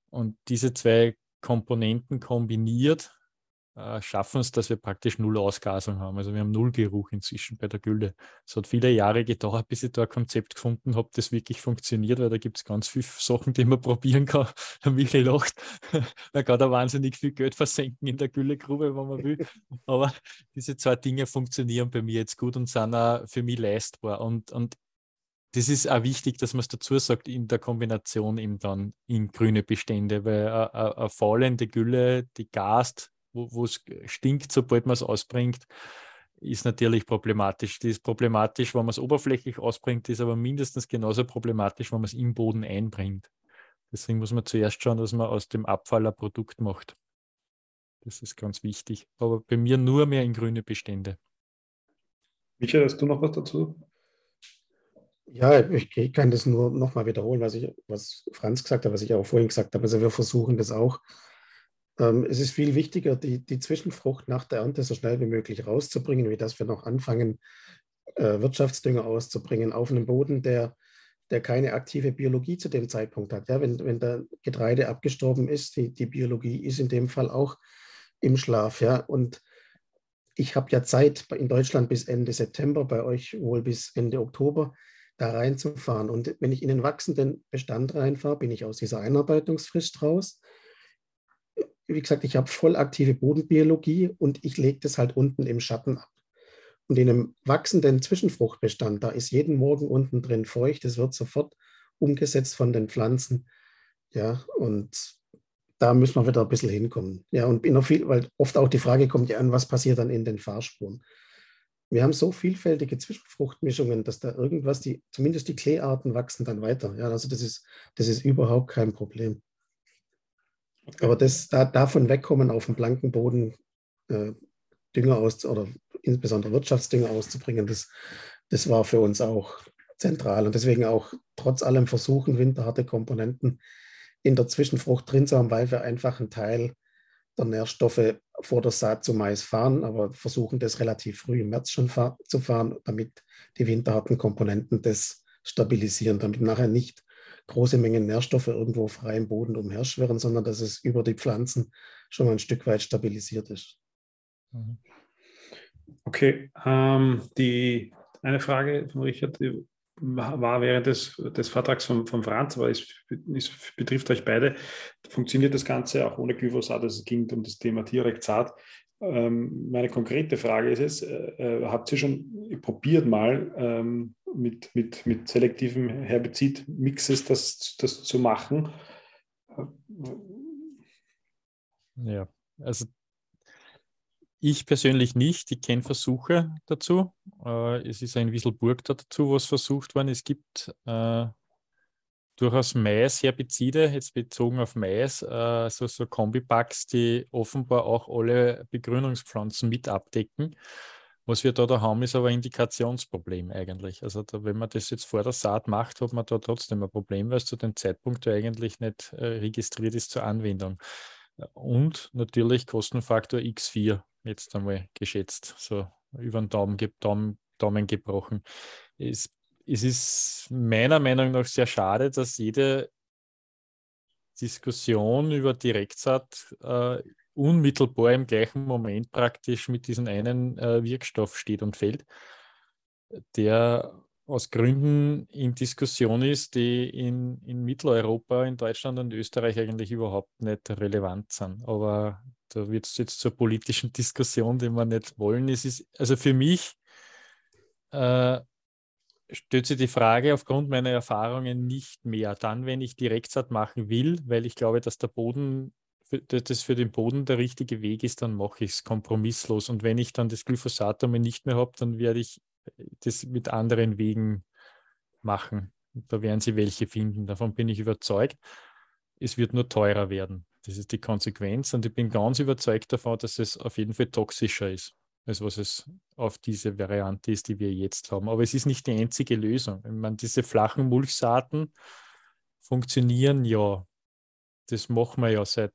Speaker 3: Und diese zwei Komponenten kombiniert äh, schaffen es, dass wir praktisch null Ausgasung haben. Also wir haben null Geruch inzwischen bei der Gülle. Es hat viele Jahre gedauert, bis ich da ein Konzept gefunden habe, das wirklich funktioniert, weil da gibt es ganz viele Sachen, die man probieren kann. Der Michael lacht, man kann da wahnsinnig viel Geld versenken in der Güllegrube, wenn man will. Aber diese zwei Dinge funktionieren bei mir jetzt gut und sind auch für mich leistbar. Und, und das ist auch wichtig, dass man es dazu sagt, in der Kombination eben dann in grüne Bestände, weil eine faulende Gülle, die gast, wo es stinkt, sobald man es ausbringt, ist natürlich problematisch. Die ist problematisch, wenn man es oberflächlich ausbringt, ist aber mindestens genauso problematisch, wenn man es im Boden einbringt. Deswegen muss man zuerst schauen, dass man aus dem Abfall ein Produkt macht. Das ist ganz wichtig. Aber bei mir nur mehr in grüne Bestände.
Speaker 2: Michael, hast du noch was dazu?
Speaker 4: Ja, ich kann das nur nochmal wiederholen, was, ich, was Franz gesagt hat, was ich auch vorhin gesagt habe. Also wir versuchen das auch es ist viel wichtiger, die, die Zwischenfrucht nach der Ernte so schnell wie möglich rauszubringen, wie dass wir noch anfangen, äh, Wirtschaftsdünger auszubringen auf einem Boden, der, der keine aktive Biologie zu dem Zeitpunkt hat. Ja, wenn, wenn der Getreide abgestorben ist, die, die Biologie ist in dem Fall auch im Schlaf. Ja, und ich habe ja Zeit in Deutschland bis Ende September, bei euch wohl bis Ende Oktober, da reinzufahren. Und wenn ich in den wachsenden Bestand reinfahre, bin ich aus dieser Einarbeitungsfrist raus wie gesagt, ich habe voll aktive Bodenbiologie und ich lege das halt unten im Schatten ab. Und in einem wachsenden Zwischenfruchtbestand, da ist jeden Morgen unten drin feucht, es wird sofort umgesetzt von den Pflanzen. Ja, und da müssen wir wieder ein bisschen hinkommen. Ja, und noch viel, weil oft auch die Frage kommt ja an, was passiert dann in den Fahrspuren. Wir haben so vielfältige Zwischenfruchtmischungen, dass da irgendwas, die, zumindest die Kleearten wachsen dann weiter. Ja, also das ist, das ist überhaupt kein Problem. Aber das, da, davon wegkommen auf dem blanken Boden, äh, Dünger aus oder insbesondere Wirtschaftsdünger auszubringen, das, das war für uns auch zentral. Und deswegen auch trotz allem versuchen, winterharte Komponenten in der Zwischenfrucht drin zu haben, weil wir einfach einen Teil der Nährstoffe vor der Saat zu Mais fahren, aber versuchen das relativ früh im März schon fahr zu fahren, damit die winterharten Komponenten das stabilisieren, damit nachher nicht große Mengen Nährstoffe irgendwo frei im Boden umherschwirren, sondern dass es über die Pflanzen schon mal ein Stück weit stabilisiert ist.
Speaker 2: Mhm. Okay, ähm, die eine Frage von Richard war während des, des Vortrags von, von Franz, aber es, es, betrifft euch beide. Funktioniert das Ganze auch ohne Glyphosat? Also es ging um das Thema Tierrektsat. Ähm, meine konkrete Frage ist es, äh, äh, habt ihr schon probiert mal ähm, mit, mit, mit selektiven Herbizid-Mixes das, das zu machen?
Speaker 3: Ja, also ich persönlich nicht. Ich kenne Versuche dazu. Äh, es ist ein Wisselburg dazu, was versucht worden. Es gibt äh, durchaus Mais-Herbizide, jetzt bezogen auf Mais, äh, so, so Kombipacks, die offenbar auch alle Begrünungspflanzen mit abdecken. Was wir da, da haben, ist aber ein Indikationsproblem eigentlich. Also da, wenn man das jetzt vor der Saat macht, hat man da trotzdem ein Problem, weil es zu dem Zeitpunkt eigentlich nicht äh, registriert ist zur Anwendung. Und natürlich Kostenfaktor X4 jetzt einmal geschätzt, so über den Daumen, Daumen, Daumen gebrochen. Es, es ist meiner Meinung nach sehr schade, dass jede Diskussion über Direktsaat äh, unmittelbar im gleichen Moment praktisch mit diesem einen äh, Wirkstoff steht und fällt, der aus Gründen in Diskussion ist, die in, in Mitteleuropa, in Deutschland und Österreich eigentlich überhaupt nicht relevant sind. Aber da wird es jetzt zur politischen Diskussion, die wir nicht wollen. Es ist, also für mich äh, stellt sich die Frage aufgrund meiner Erfahrungen nicht mehr. Dann, wenn ich Direktsaat machen will, weil ich glaube, dass der Boden, das für den Boden der richtige Weg ist, dann mache ich es kompromisslos. Und wenn ich dann das Glyphosat einmal nicht mehr habe, dann werde ich das mit anderen Wegen machen. Da werden sie welche finden. Davon bin ich überzeugt. Es wird nur teurer werden. Das ist die Konsequenz. Und ich bin ganz überzeugt davon, dass es auf jeden Fall toxischer ist, als was es auf diese Variante ist, die wir jetzt haben. Aber es ist nicht die einzige Lösung. Ich meine, diese flachen Mulchsaaten funktionieren ja. Das machen wir ja seit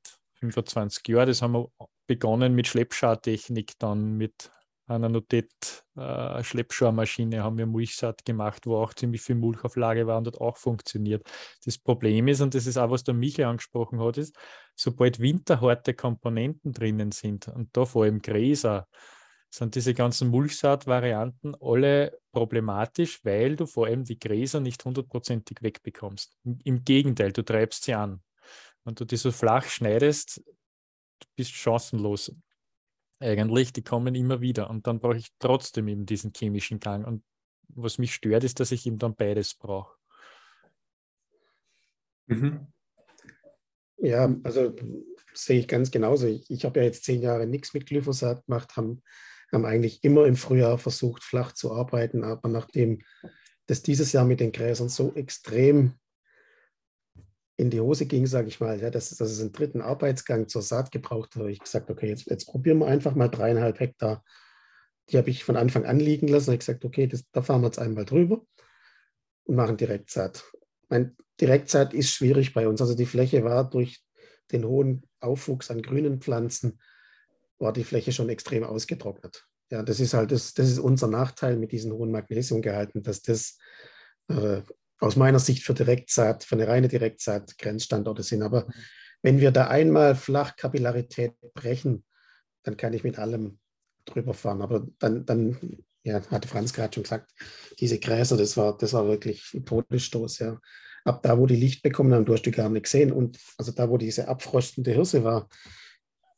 Speaker 3: 25 Jahren. Das haben wir begonnen mit Schleppschartechnik, dann mit einer Notet äh, Schleppschormaschine haben wir Mulchsaat gemacht, wo auch ziemlich viel Mulchauflage war und hat auch funktioniert. Das Problem ist, und das ist auch, was der Michael angesprochen hat, ist, sobald winterharte Komponenten drinnen sind und da vor allem Gräser, sind diese ganzen Mulchsaatvarianten alle problematisch, weil du vor allem die Gräser nicht hundertprozentig wegbekommst. Im Gegenteil, du treibst sie an. Wenn du die so flach schneidest, du bist chancenlos eigentlich, die kommen immer wieder und dann brauche ich trotzdem eben diesen chemischen Gang. Und was mich stört, ist, dass ich eben dann beides brauche.
Speaker 4: Mhm. Ja, also sehe ich ganz genauso. Ich, ich habe ja jetzt zehn Jahre nichts mit Glyphosat gemacht, haben, haben eigentlich immer im Frühjahr versucht, flach zu arbeiten, aber nachdem das dieses Jahr mit den Gräsern so extrem in die Hose ging, sage ich mal, ja, dass, dass es einen dritten Arbeitsgang zur Saat gebraucht habe ich gesagt, okay, jetzt, jetzt probieren wir einfach mal dreieinhalb Hektar. Die habe ich von Anfang an liegen lassen. Da habe ich gesagt, okay, das, da fahren wir jetzt einmal drüber und machen Direktsaat. Mein Direktsaat ist schwierig bei uns. Also die Fläche war durch den hohen Aufwuchs an grünen Pflanzen, war die Fläche schon extrem ausgetrocknet. Ja, das ist halt das, das ist unser Nachteil mit diesen hohen Magnesiumgehalten, dass das äh, aus meiner Sicht für Direktsaat, für eine reine Direktsaat Grenzstandorte sind. Aber mhm. wenn wir da einmal Flachkapillarität brechen, dann kann ich mit allem drüber fahren. Aber dann, dann ja, hatte Franz gerade schon gesagt, diese Gräser, das war, das war wirklich ein Todesstoß. Ja. Ab da, wo die Licht bekommen haben, du hast die gar nicht gesehen. Und also da, wo diese abfrostende Hirse war,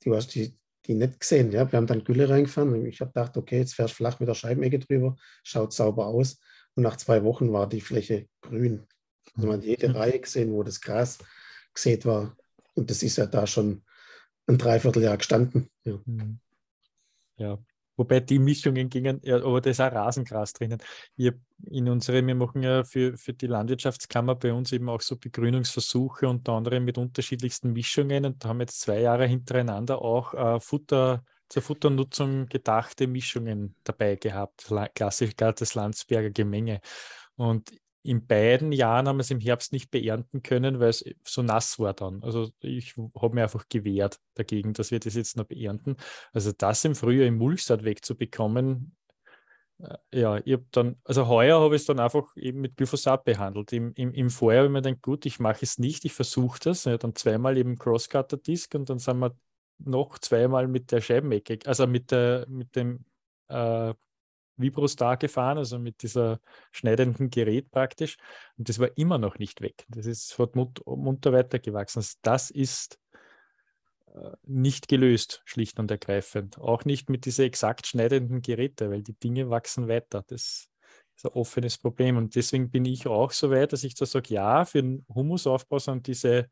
Speaker 4: du hast die, die nicht gesehen. Ja. Wir haben dann Gülle reingefahren. Ich habe gedacht, okay, jetzt fährst du flach mit der Scheibenecke drüber, schaut sauber aus. Und nach zwei Wochen war die Fläche grün. Also man hat jede mhm. Reihe gesehen, wo das Gras gesät war. Und das ist ja da schon ein Dreivierteljahr gestanden.
Speaker 3: Ja. Mhm. ja. Wobei die Mischungen gingen, ja, aber da ist auch Rasengras drinnen. Wir, in unsere, wir machen ja für, für die Landwirtschaftskammer bei uns eben auch so Begrünungsversuche, unter anderem mit unterschiedlichsten Mischungen. Und da haben wir jetzt zwei Jahre hintereinander auch äh, Futter zur Futternutzung gedachte Mischungen dabei gehabt, klassisch gerade das Landsberger Gemenge. Und in beiden Jahren haben wir es im Herbst nicht beernten können, weil es so nass war dann. Also ich habe mir einfach gewehrt dagegen, dass wir das jetzt noch beernten. Also das im Frühjahr im Mulchstadt wegzubekommen, äh, ja, ich habe dann, also heuer habe ich es dann einfach eben mit Glyphosat behandelt. Im, im, im Vorjahr habe ich mir gedacht, gut, ich mache es nicht, ich versuche das. Ja, dann zweimal eben Crosscutter-Disc und dann sind wir noch zweimal mit der Scheibenecke, also mit, der, mit dem äh, Vibrostar gefahren, also mit dieser schneidenden Gerät praktisch. Und das war immer noch nicht weg. Das ist, hat munter weitergewachsen. Also das ist äh, nicht gelöst, schlicht und ergreifend. Auch nicht mit diesen exakt schneidenden Geräten, weil die Dinge wachsen weiter. Das ist ein offenes Problem. Und deswegen bin ich auch so weit, dass ich da sage, ja, für den Humusaufbau sind diese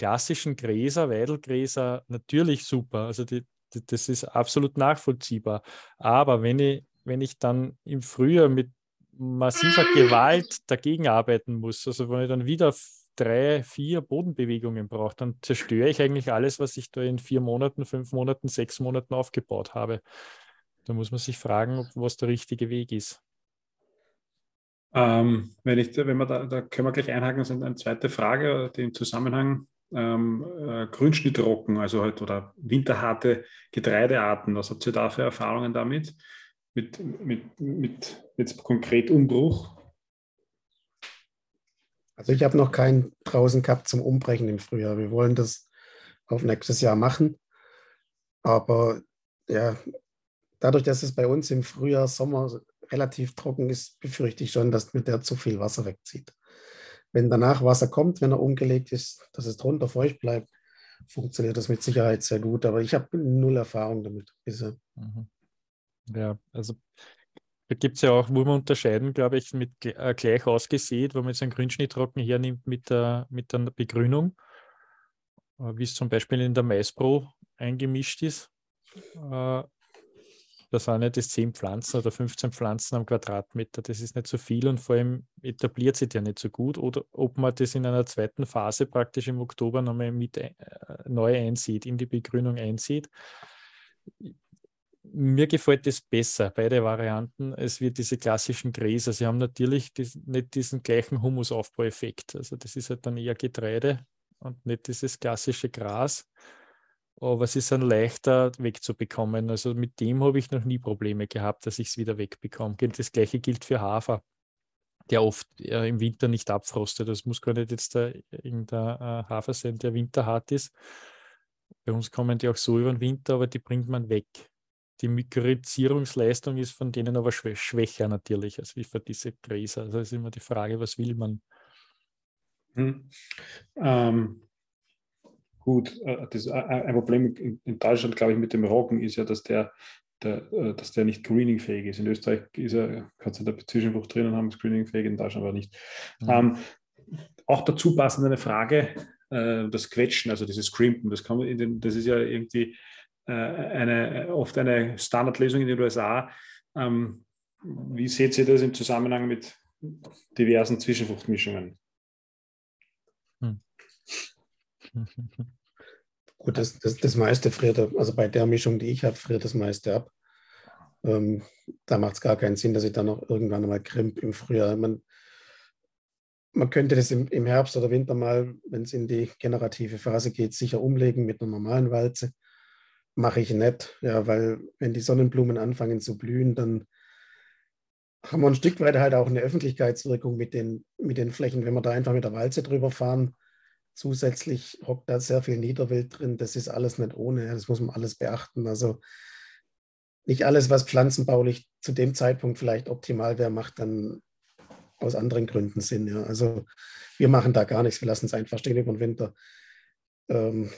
Speaker 3: klassischen Gräser, Weidelgräser natürlich super. Also die, die, das ist absolut nachvollziehbar. Aber wenn ich, wenn ich dann im Frühjahr mit massiver Gewalt dagegen arbeiten muss, also wenn ich dann wieder drei, vier Bodenbewegungen brauche, dann zerstöre ich eigentlich alles, was ich da in vier Monaten, fünf Monaten, sechs Monaten aufgebaut habe. Da muss man sich fragen, was der richtige Weg ist.
Speaker 2: Ähm, wenn, ich, wenn wir da, da können wir gleich einhaken, das ist eine zweite Frage, die im Zusammenhang ähm, äh, Grünschnittrocken, also halt oder winterharte Getreidearten. Was habt ihr da für Erfahrungen damit? Mit, mit, mit jetzt konkret Umbruch?
Speaker 4: Also ich habe noch keinen draußen gehabt zum Umbrechen im Frühjahr. Wir wollen das auf nächstes Jahr machen. Aber ja, dadurch, dass es bei uns im Frühjahr, Sommer relativ trocken ist, befürchte ich schon, dass mit der zu viel Wasser wegzieht. Wenn danach Wasser kommt, wenn er umgelegt ist, dass es drunter feucht bleibt, funktioniert das mit Sicherheit sehr gut. Aber ich habe null Erfahrung damit bisher. Mhm.
Speaker 3: Ja, also da gibt es ja auch, wo man unterscheiden, glaube ich, mit äh, gleich ausgesät, wo man jetzt einen Grünschnittrocken hernimmt mit der, mit der Begrünung, äh, wie es zum Beispiel in der Maispro eingemischt ist. Äh, da sind ja das 10 Pflanzen oder 15 Pflanzen am Quadratmeter. Das ist nicht so viel und vor allem etabliert sich der nicht so gut. Oder ob man das in einer zweiten Phase praktisch im Oktober nochmal mit äh, neu einsieht, in die Begrünung einsieht mir gefällt es besser, beide Varianten, als wir diese klassischen Gräser. Sie haben natürlich die, nicht diesen gleichen Humusaufbaueffekt. Also das ist halt dann eher Getreide und nicht dieses klassische Gras. Aber sie sind leichter wegzubekommen. Also mit dem habe ich noch nie Probleme gehabt, dass ich es wieder wegbekomme. Das gleiche gilt für Hafer, der oft äh, im Winter nicht abfrostet. Das muss gar nicht jetzt der, irgendein äh, Hafer sein, der winterhart ist. Bei uns kommen die auch so über den Winter, aber die bringt man weg die Mikrorisierungsleistung ist von denen aber schwächer natürlich als wie für diese Gräser. Also ist immer die Frage, was will man?
Speaker 2: Hm. Ähm, gut, äh, das, äh, ein Problem in, Deutschland, glaube ich, mit dem Roggen ist ja, dass der, der, äh, dass der nicht greeningfähig ist. In Österreich ist er, kannst du da Zwischenfrucht drinnen haben, ist greeningfähig, in Deutschland aber nicht. Mhm. Ähm, auch dazu passend eine Frage, äh, das Quetschen, also dieses Crimpen, das, kann den, das ist ja irgendwie äh, eine, oft eine Standardlösung in den USA. Ähm, wie seht ihr das im Zusammenhang mit diversen Zwischenfruchtmischungen? Hm.
Speaker 4: Gut, das, das, das meiste friert, also bei der Mischung, die ich habe, friert das meiste ab. Ähm, da macht es gar keinen Sinn, dass ich dann noch irgendwann mal krimp im Frühjahr. Man, man könnte das im, im Herbst oder Winter mal, wenn es in die generative Phase geht, sicher umlegen mit einer normalen Walze mache ich nicht, ja, weil wenn die Sonnenblumen anfangen zu blühen, dann haben wir ein Stück weit halt auch eine Öffentlichkeitswirkung mit den, mit den Flächen. Wenn wir da einfach mit der Walze drüber fahren, zusätzlich hockt da sehr viel Niederwild drin. Das ist alles nicht ohne. Das muss man alles beachten. Also nicht alles, was pflanzenbaulich zu dem Zeitpunkt vielleicht optimal wäre, macht dann aus anderen Gründen Sinn. Ja. Also wir machen da gar nichts. Wir lassen es einfach stehen über den Winter. Ähm,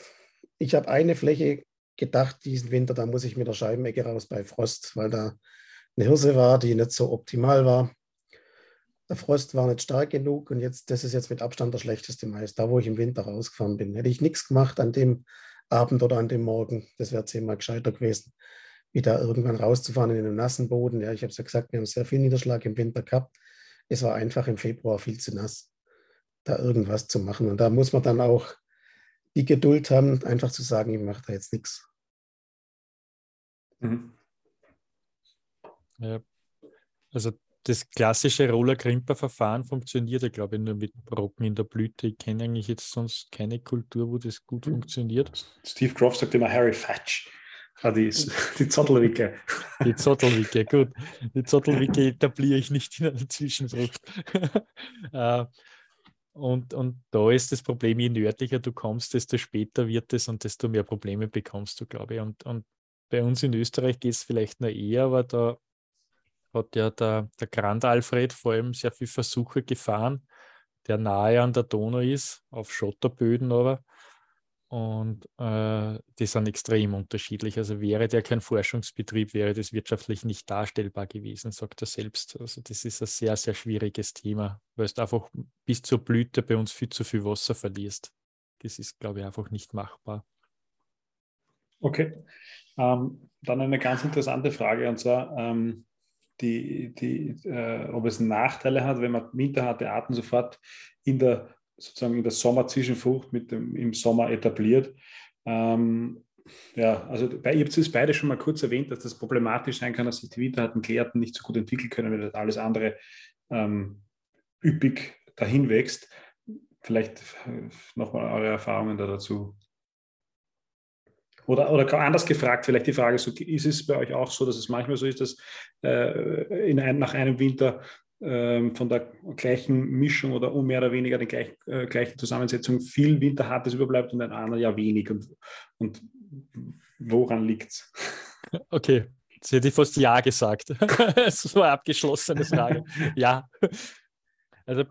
Speaker 4: ich habe eine Fläche gedacht, diesen Winter, da muss ich mit der Scheibenecke raus bei Frost, weil da eine Hirse war, die nicht so optimal war. Der Frost war nicht stark genug und jetzt, das ist jetzt mit Abstand der schlechteste Mais, da wo ich im Winter rausgefahren bin. Hätte ich nichts gemacht an dem Abend oder an dem Morgen, das wäre zehnmal gescheiter gewesen, wie da irgendwann rauszufahren in einem nassen Boden. Ja, ich habe es ja gesagt, wir haben sehr viel Niederschlag im Winter gehabt. Es war einfach im Februar viel zu nass, da irgendwas zu machen. Und da muss man dann auch die Geduld haben, einfach zu sagen, ich mache da jetzt nichts.
Speaker 3: Mhm. Ja. Also das klassische Roller-Krimper-Verfahren funktioniert ja, glaube ich, nur mit Brocken in der Blüte. Ich kenne eigentlich jetzt sonst keine Kultur, wo das gut mhm. funktioniert.
Speaker 2: Steve Croft sagt immer Harry Fatch. Ah, die, die Zottelwicke.
Speaker 3: Die Zottelwicke, gut. Die Zottelwicke etabliere ich nicht in einer Zwischenfrucht. Äh, und, und da ist das Problem, je nördlicher du kommst, desto später wird es und desto mehr Probleme bekommst du, glaube ich. Und, und bei uns in Österreich geht es vielleicht noch eher, aber da hat ja der, der Grand Alfred vor allem sehr viele Versuche gefahren, der nahe an der Donau ist, auf Schotterböden aber. Und äh, die sind extrem unterschiedlich. Also wäre der kein Forschungsbetrieb, wäre das wirtschaftlich nicht darstellbar gewesen, sagt er selbst. Also das ist ein sehr, sehr schwieriges Thema, weil du einfach bis zur Blüte bei uns viel zu viel Wasser verlierst. Das ist, glaube ich, einfach nicht machbar.
Speaker 2: Okay. Ähm, dann eine ganz interessante Frage, und zwar, ähm, die, die, äh, ob es Nachteile hat, wenn man winterharte Arten sofort in der sozusagen in der Sommerzwischenfrucht mit dem, im Sommer etabliert. Ähm, ja, also bei, ihr habt es beide schon mal kurz erwähnt, dass das problematisch sein kann, dass sich die winterharten Gärten nicht so gut entwickeln können, wenn alles andere ähm, üppig dahin wächst. Vielleicht äh, nochmal eure Erfahrungen da dazu. Oder, oder anders gefragt, vielleicht die Frage, so, ist es bei euch auch so, dass es manchmal so ist, dass äh, in ein, nach einem Winter ähm, von der gleichen Mischung oder um mehr oder weniger der gleich, äh, gleichen Zusammensetzung viel Winterhartes überbleibt und ein anderer ja wenig. Und, und woran liegt es?
Speaker 3: Okay, jetzt hätte ich fast Ja gesagt. das war eine abgeschlossene Frage. ja. Also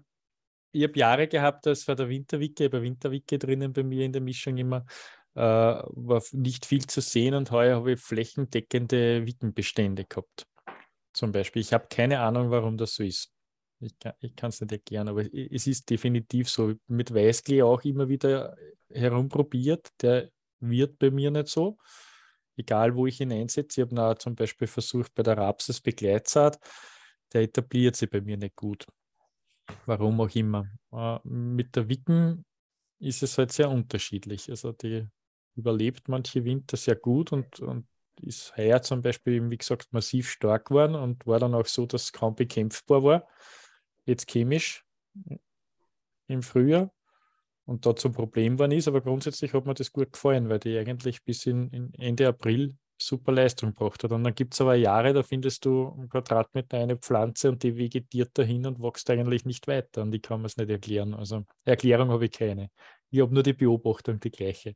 Speaker 3: ich habe Jahre gehabt, das war der Winterwicke, bei Winterwicke drinnen bei mir in der Mischung immer, äh, war nicht viel zu sehen und heuer habe ich flächendeckende Wickenbestände gehabt zum Beispiel. Ich habe keine Ahnung, warum das so ist. Ich kann es nicht erklären, aber es ist definitiv so. Mit Weißklee auch immer wieder herumprobiert. Der wird bei mir nicht so. Egal, wo ich ihn einsetze. Ich habe zum Beispiel versucht bei der Rapses Begleitsaat. Der etabliert sich bei mir nicht gut. Warum auch immer. Äh, mit der Wicken ist es halt sehr unterschiedlich. Also die überlebt manche Winter sehr gut und, und ist heuer zum Beispiel, wie gesagt, massiv stark geworden und war dann auch so, dass es kaum bekämpfbar war. Jetzt chemisch im Frühjahr und da zum Problem geworden ist, aber grundsätzlich hat mir das gut gefallen, weil die eigentlich bis in, in Ende April super Leistung gebracht hat. Und dann gibt es aber Jahre, da findest du einen Quadratmeter eine Pflanze und die vegetiert dahin und wächst eigentlich nicht weiter. Und die kann man es nicht erklären. Also Erklärung habe ich keine. Ich habe nur die Beobachtung, die gleiche.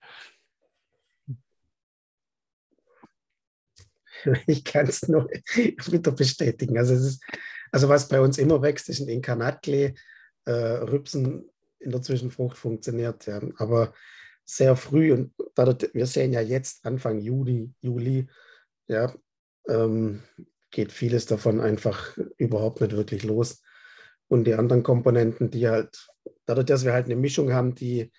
Speaker 4: Ich kann es nur wieder bestätigen. Also, ist, also, was bei uns immer wächst, ist ein Inkarnatklee. Äh, Rübsen in der Zwischenfrucht funktioniert, ja. aber sehr früh und dadurch, wir sehen ja jetzt Anfang Juli, Juli, ja, ähm, geht vieles davon einfach überhaupt nicht wirklich los. Und die anderen Komponenten, die halt, dadurch, dass wir halt eine Mischung haben, die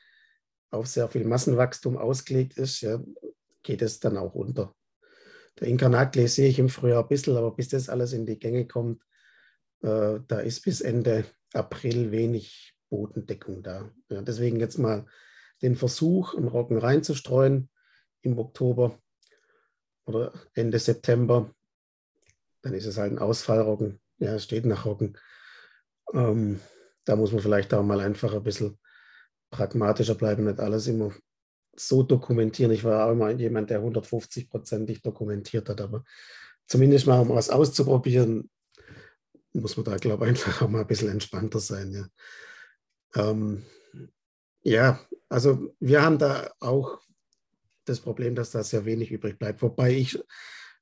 Speaker 4: auf sehr viel Massenwachstum ausgelegt ist, ja, geht es dann auch unter. Der Inkarnatklee sehe ich im Frühjahr ein bisschen, aber bis das alles in die Gänge kommt, äh, da ist bis Ende April wenig Bodendeckung da. Ja, deswegen jetzt mal den Versuch, einen Roggen reinzustreuen im Oktober oder Ende September. Dann ist es halt ein Ausfallroggen. Ja, es steht nach Roggen. Ähm, da muss man vielleicht auch mal einfach ein bisschen pragmatischer bleiben, nicht alles immer so dokumentieren. Ich war auch immer jemand, der 150-prozentig dokumentiert hat, aber zumindest mal um was auszuprobieren, muss man da, glaube ich, einfach auch mal ein bisschen entspannter sein. Ja. Ähm, ja, also wir haben da auch das Problem, dass da sehr wenig übrig bleibt, wobei ich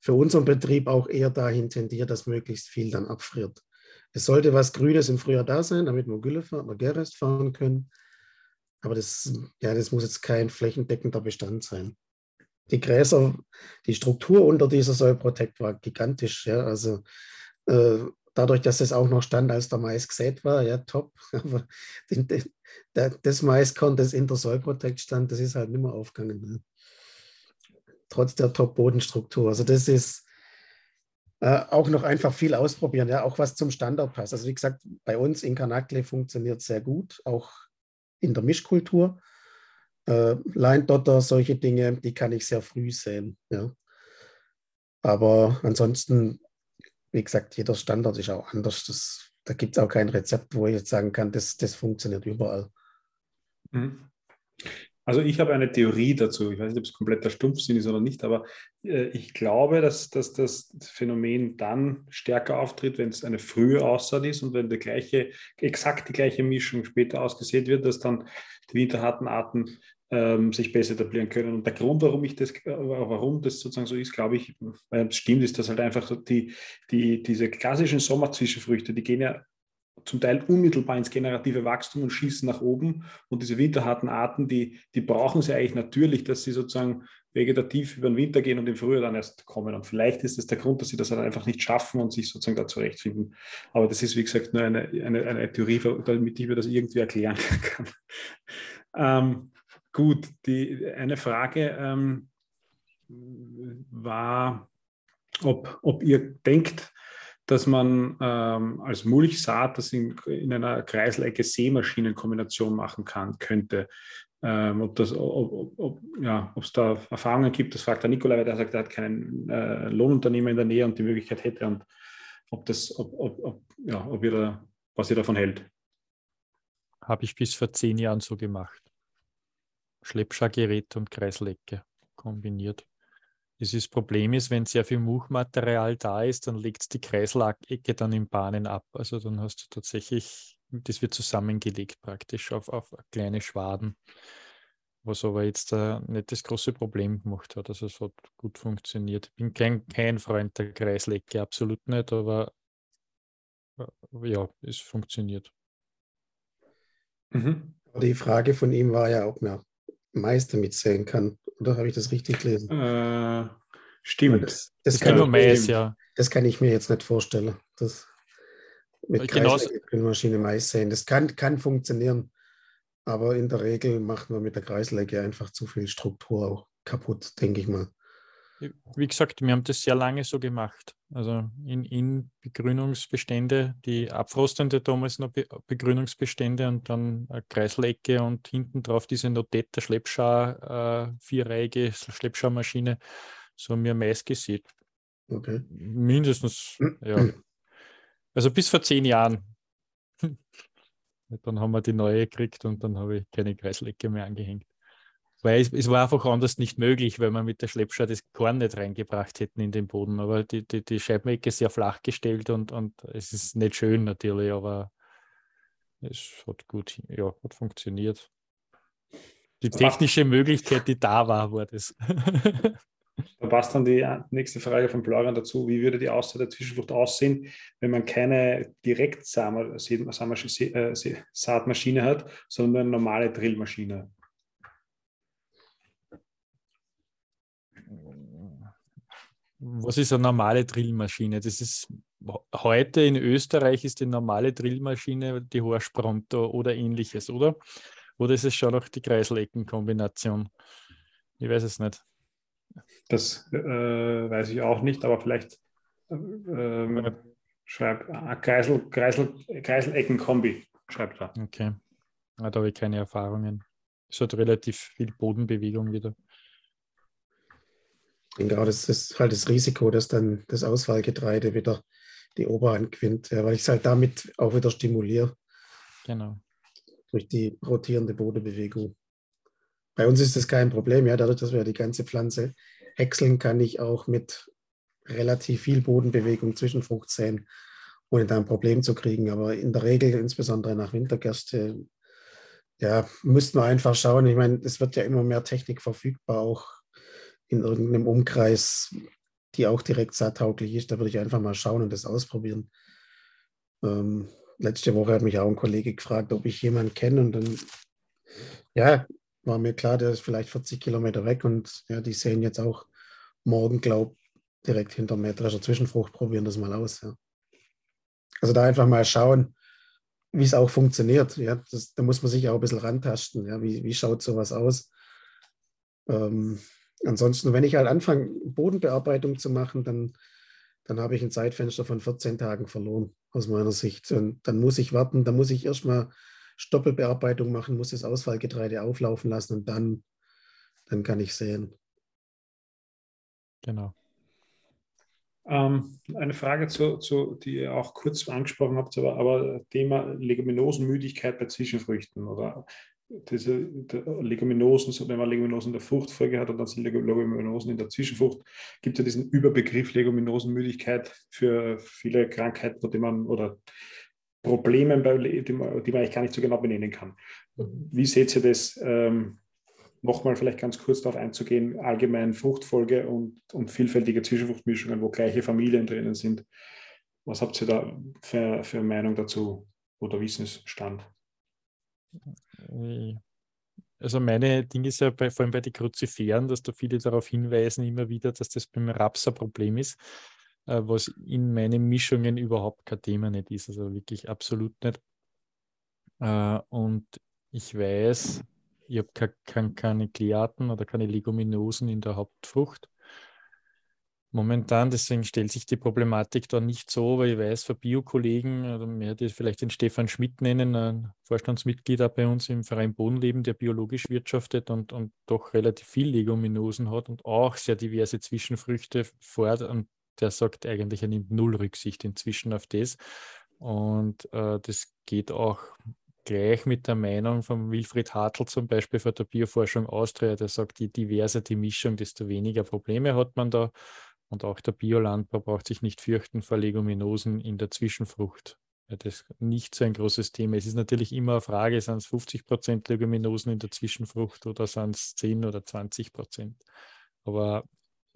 Speaker 4: für unseren Betrieb auch eher dahin tendiere, dass möglichst viel dann abfriert. Es sollte was Grünes im Frühjahr da sein, damit wir Gülle fahren, Gerest fahren können. Aber das, ja, das muss jetzt kein flächendeckender Bestand sein. Die Gräser, die Struktur unter dieser Soil Protect war gigantisch. Ja, also äh, dadurch, dass es auch noch stand, als der Mais gesät war, ja, top. Aber den, den, das Maiskorn, das in der Soil Protect stand, das ist halt nicht mehr aufgegangen. Ne? Trotz der Top-Bodenstruktur. Also das ist äh, auch noch einfach viel ausprobieren, ja, auch was zum Standard passt. Also wie gesagt, bei uns in Kanakle funktioniert sehr gut, auch in der Mischkultur. Äh, Leindotter, solche Dinge, die kann ich sehr früh sehen. Ja. Aber ansonsten, wie gesagt, jeder Standard ist auch anders. Das, da gibt es auch kein Rezept, wo ich jetzt sagen kann, das, das funktioniert überall.
Speaker 2: Mhm. Also ich habe eine Theorie dazu. Ich weiß nicht, ob es kompletter Stumpfsinn ist oder nicht, aber äh, ich glaube, dass, dass das Phänomen dann stärker auftritt, wenn es eine frühe Aussaat ist und wenn die gleiche, exakt die gleiche Mischung später ausgesät wird, dass dann die winterharten Arten ähm, sich besser etablieren können. Und der Grund, warum ich das, äh, warum das sozusagen so ist, glaube ich, weil es stimmt, ist, dass halt einfach die, die, diese klassischen Sommerzwischenfrüchte, die gehen ja zum Teil unmittelbar ins generative Wachstum und schießen nach oben. Und diese winterharten Arten, die, die brauchen sie eigentlich natürlich, dass sie sozusagen vegetativ über den Winter gehen und im Frühjahr dann erst kommen. Und vielleicht ist das der Grund, dass sie das halt einfach nicht schaffen und sich sozusagen da zurechtfinden. Aber das ist, wie gesagt, nur eine, eine, eine Theorie, damit ich mir das irgendwie erklären kann. ähm, gut, die, eine Frage ähm, war, ob, ob ihr denkt, dass man ähm, als Mulchsaat das in, in einer Kreislecke Seemaschinenkombination machen kann, könnte. Ähm, ob es ob, ob, ja, da Erfahrungen gibt, das fragt der Nikola, weil der sagt, er hat keinen äh, Lohnunternehmer in der Nähe und die Möglichkeit hätte und ob das, ob, ja, ob ihr da, was ihr davon hält.
Speaker 3: Habe ich bis vor zehn Jahren so gemacht. Schleppschargerät und Kreislecke kombiniert. Das Problem ist, wenn sehr viel Muchmaterial da ist, dann legt es die Kreislacke dann in Bahnen ab. Also dann hast du tatsächlich, das wird zusammengelegt praktisch auf, auf kleine Schwaden, was aber jetzt äh, nicht das große Problem gemacht hat. Also es hat gut funktioniert. Ich bin kein, kein Freund der Kreislecke, absolut nicht, aber äh, ja, es funktioniert.
Speaker 4: Mhm. Die Frage von ihm war ja, ob man Mais damit säen kann. Oder habe ich das richtig gelesen?
Speaker 2: Äh, stimmt.
Speaker 4: Das, das, das, kann
Speaker 3: Mais, ja.
Speaker 4: das kann ich mir jetzt nicht vorstellen. Das mit Kreisleckmaschine Mais säen. Das kann, kann funktionieren. Aber in der Regel macht man mit der Kreislecke einfach zu viel Struktur auch kaputt, denke ich mal.
Speaker 3: Wie gesagt, wir haben das sehr lange so gemacht. Also in, in Begrünungsbestände, die abfrostende damals noch Be Begrünungsbestände und dann eine Kreislecke und hinten drauf diese Notette Schleppschau, äh, vierreihige Schleppschaumaschine. So haben wir Mais gesät.
Speaker 4: Okay.
Speaker 3: Mindestens, ja. Also bis vor zehn Jahren. dann haben wir die neue gekriegt und dann habe ich keine Kreislecke mehr angehängt. Weil es, es, war einfach anders nicht möglich, weil man mit der Schleppschau das Korn nicht reingebracht hätten in den Boden. Aber die, die, die Scheibmecke ist sehr flach gestellt und, und es ist nicht schön natürlich, aber es hat gut, ja, hat funktioniert. Die technische Möglichkeit, die da war, war das.
Speaker 2: Da passt dann die nächste Frage von Florian dazu. Wie würde die Aussaat der Zwischenfrucht aussehen, wenn man keine Direktsaatmaschine hat, sondern eine normale Drillmaschine?
Speaker 3: Was ist eine normale Drillmaschine? Das ist heute in Österreich ist die normale Drillmaschine die Horsch Pronto oder ähnliches, oder? Oder ist es schon noch die Kreisleckenkombination? Ich weiß es nicht.
Speaker 2: Das äh, weiß ich auch nicht, aber vielleicht äh, ähm, schreibt äh, Kreisel, Kreisel, Kreiseleckenkombi, schreibt er.
Speaker 3: Okay. Ja, da habe ich keine Erfahrungen. Es hat relativ viel Bodenbewegung wieder.
Speaker 4: Genau, das ist halt das Risiko, dass dann das Ausfallgetreide wieder die Oberhand gewinnt, ja, weil ich es halt damit auch wieder stimuliere.
Speaker 3: Genau.
Speaker 4: Durch die rotierende Bodenbewegung. Bei uns ist das kein Problem, ja, dadurch, dass wir die ganze Pflanze häckseln, kann ich auch mit relativ viel Bodenbewegung zwischen Frucht säen, ohne da ein Problem zu kriegen. Aber in der Regel, insbesondere nach Wintergerste, ja, müssten wir einfach schauen. Ich meine, es wird ja immer mehr Technik verfügbar, auch in irgendeinem Umkreis, die auch direkt saattauglich ist, da würde ich einfach mal schauen und das ausprobieren. Ähm, letzte Woche hat mich auch ein Kollege gefragt, ob ich jemanden kenne und dann, ja, war mir klar, der ist vielleicht 40 Kilometer weg und ja, die sehen jetzt auch morgen, glaube direkt hinter Mähdrescher Zwischenfrucht, probieren das mal aus. Ja. Also da einfach mal schauen, wie es auch funktioniert. Ja, das, da muss man sich auch ein bisschen rantasten. Ja, wie, wie schaut sowas aus? Ähm, ansonsten, wenn ich halt anfange, Bodenbearbeitung zu machen, dann, dann habe ich ein Zeitfenster von 14 Tagen verloren, aus meiner Sicht. Und dann muss ich warten, dann muss ich erstmal Stoppelbearbeitung machen, muss das Ausfallgetreide auflaufen lassen und dann, dann kann ich sehen.
Speaker 3: Genau.
Speaker 2: Ähm, eine Frage, zu, zu, die ihr auch kurz angesprochen habt, aber, aber Thema Leguminosenmüdigkeit bei Zwischenfrüchten oder diese Leguminosen, wenn man Leguminosen in der Fruchtfolge hat und dann sind Leguminosen in der Zwischenfrucht, gibt es ja diesen Überbegriff Leguminosenmüdigkeit für viele Krankheiten, die man oder Probleme, die man, die man eigentlich gar nicht so genau benennen kann. Wie seht ihr das? Ähm, nochmal vielleicht ganz kurz darauf einzugehen, allgemein Fruchtfolge und, und vielfältige Zwischenfruchtmischungen, wo gleiche Familien drinnen sind. Was habt ihr da für, für Meinung dazu oder Wissensstand?
Speaker 3: Also meine Ding ist ja bei, vor allem bei den Kruziferen, dass da viele darauf hinweisen immer wieder, dass das beim Raps ein Problem ist, äh, was in meinen Mischungen überhaupt kein Thema nicht ist, also wirklich absolut nicht. Äh, und ich weiß, ich habe keine, Gliaten oder keine Leguminosen in der Hauptfrucht. Momentan, deswegen stellt sich die Problematik da nicht so, weil ich weiß, für Biokollegen, oder mir hätte vielleicht den Stefan Schmidt nennen, ein Vorstandsmitglied auch bei uns im Verein Bodenleben, der biologisch wirtschaftet und, und doch relativ viel Leguminosen hat und auch sehr diverse Zwischenfrüchte fordert. Und der sagt eigentlich, er nimmt null Rücksicht inzwischen auf das. Und äh, das geht auch gleich mit der Meinung von Wilfried Hartl zum Beispiel von der Bioforschung Austria, der sagt, je diverser die Mischung, desto weniger Probleme hat man da. Und auch der Biolandbau braucht sich nicht fürchten vor Leguminosen in der Zwischenfrucht. Weil das nicht so ein großes Thema. Es ist natürlich immer eine Frage, sind es 50 Prozent Leguminosen in der Zwischenfrucht oder sind es 10 oder 20 Prozent. Aber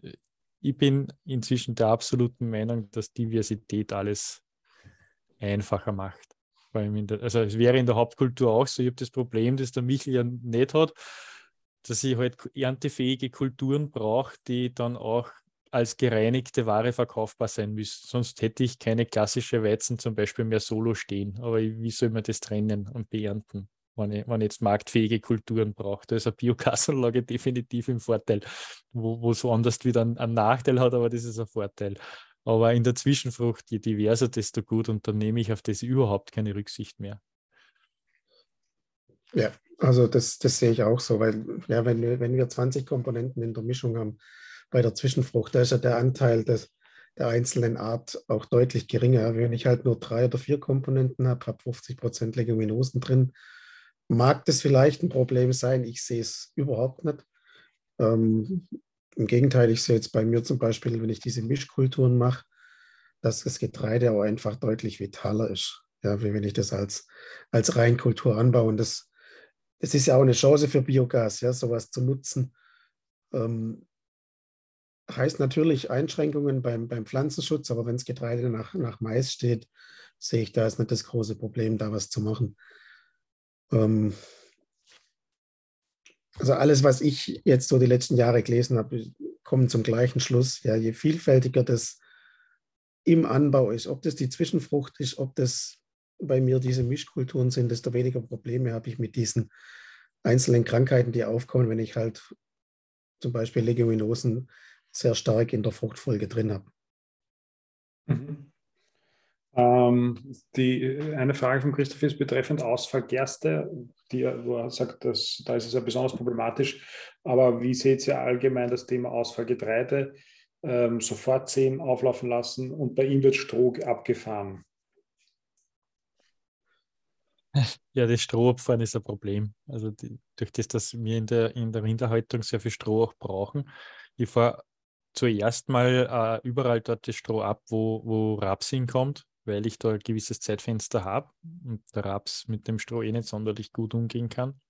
Speaker 3: äh, ich bin inzwischen der absoluten Meinung, dass Diversität alles einfacher macht. Also es wäre in der Hauptkultur auch so. Ich habe das Problem, das der Michel ja nicht hat, dass ich halt erntefähige Kulturen brauche, die dann auch als gereinigte Ware verkaufbar sein müssen. Sonst hätte ich keine klassische Weizen zum Beispiel mehr solo stehen. Aber wie soll man das trennen und beernten, wenn ich jetzt marktfähige Kulturen brauche? Da ist eine Biokassenlage definitiv im Vorteil, wo, es anders wieder einen, einen Nachteil hat, aber das ist ein Vorteil. Aber in der Zwischenfrucht, je diverser, desto gut. Und dann nehme ich auf das überhaupt keine Rücksicht mehr.
Speaker 4: Ja, also das, das sehe ich auch so, weil ja, wenn wenn wir 20 Komponenten in der Mischung haben, bei der Zwischenfrucht, da ist ja der Anteil des, der einzelnen Art auch deutlich geringer. Wenn ich halt nur drei oder vier Komponenten habe, habe 50 Prozent Leguminosen drin, mag das vielleicht ein Problem sein. Ich sehe es überhaupt nicht. Ähm, im Gegenteil, ich sehe jetzt bei mir zum Beispiel, wenn ich diese Mischkulturen mache, dass das Getreide auch einfach deutlich vitaler ist. Ja, wie wenn ich das als, als Reinkultur anbaue. Und das, das ist ja auch eine Chance für Biogas, ja, sowas zu nutzen. Ähm, heißt natürlich Einschränkungen beim, beim Pflanzenschutz, aber wenn das Getreide nach, nach Mais steht, sehe ich da ist nicht das große Problem, da was zu machen. Ähm, also alles, was ich jetzt so die letzten Jahre gelesen habe, kommt zum gleichen Schluss. Ja, je vielfältiger das im Anbau ist, ob das die Zwischenfrucht ist, ob das bei mir diese Mischkulturen sind, desto weniger Probleme habe ich mit diesen einzelnen Krankheiten, die aufkommen, wenn ich halt zum Beispiel Leguminosen sehr stark in der Fruchtfolge drin habe.
Speaker 2: Mhm. Ähm, die, eine Frage von Christoph ist betreffend Ausfall Gerste, die, wo er sagt, dass, da ist es ja besonders problematisch. Aber wie seht ihr allgemein das Thema Ausfall Getreide? Ähm, sofort sehen, auflaufen lassen und bei ihm wird Stroh abgefahren.
Speaker 3: Ja, das Strohabfahren ist ein Problem. Also die, durch das, dass wir in der, in der Rinderhaltung sehr viel Stroh auch brauchen. Ich fahre zuerst mal äh, überall dort das Stroh ab, wo, wo Raps hinkommt weil ich da ein gewisses Zeitfenster habe und der Raps mit dem Stroh eh nicht sonderlich gut umgehen kann.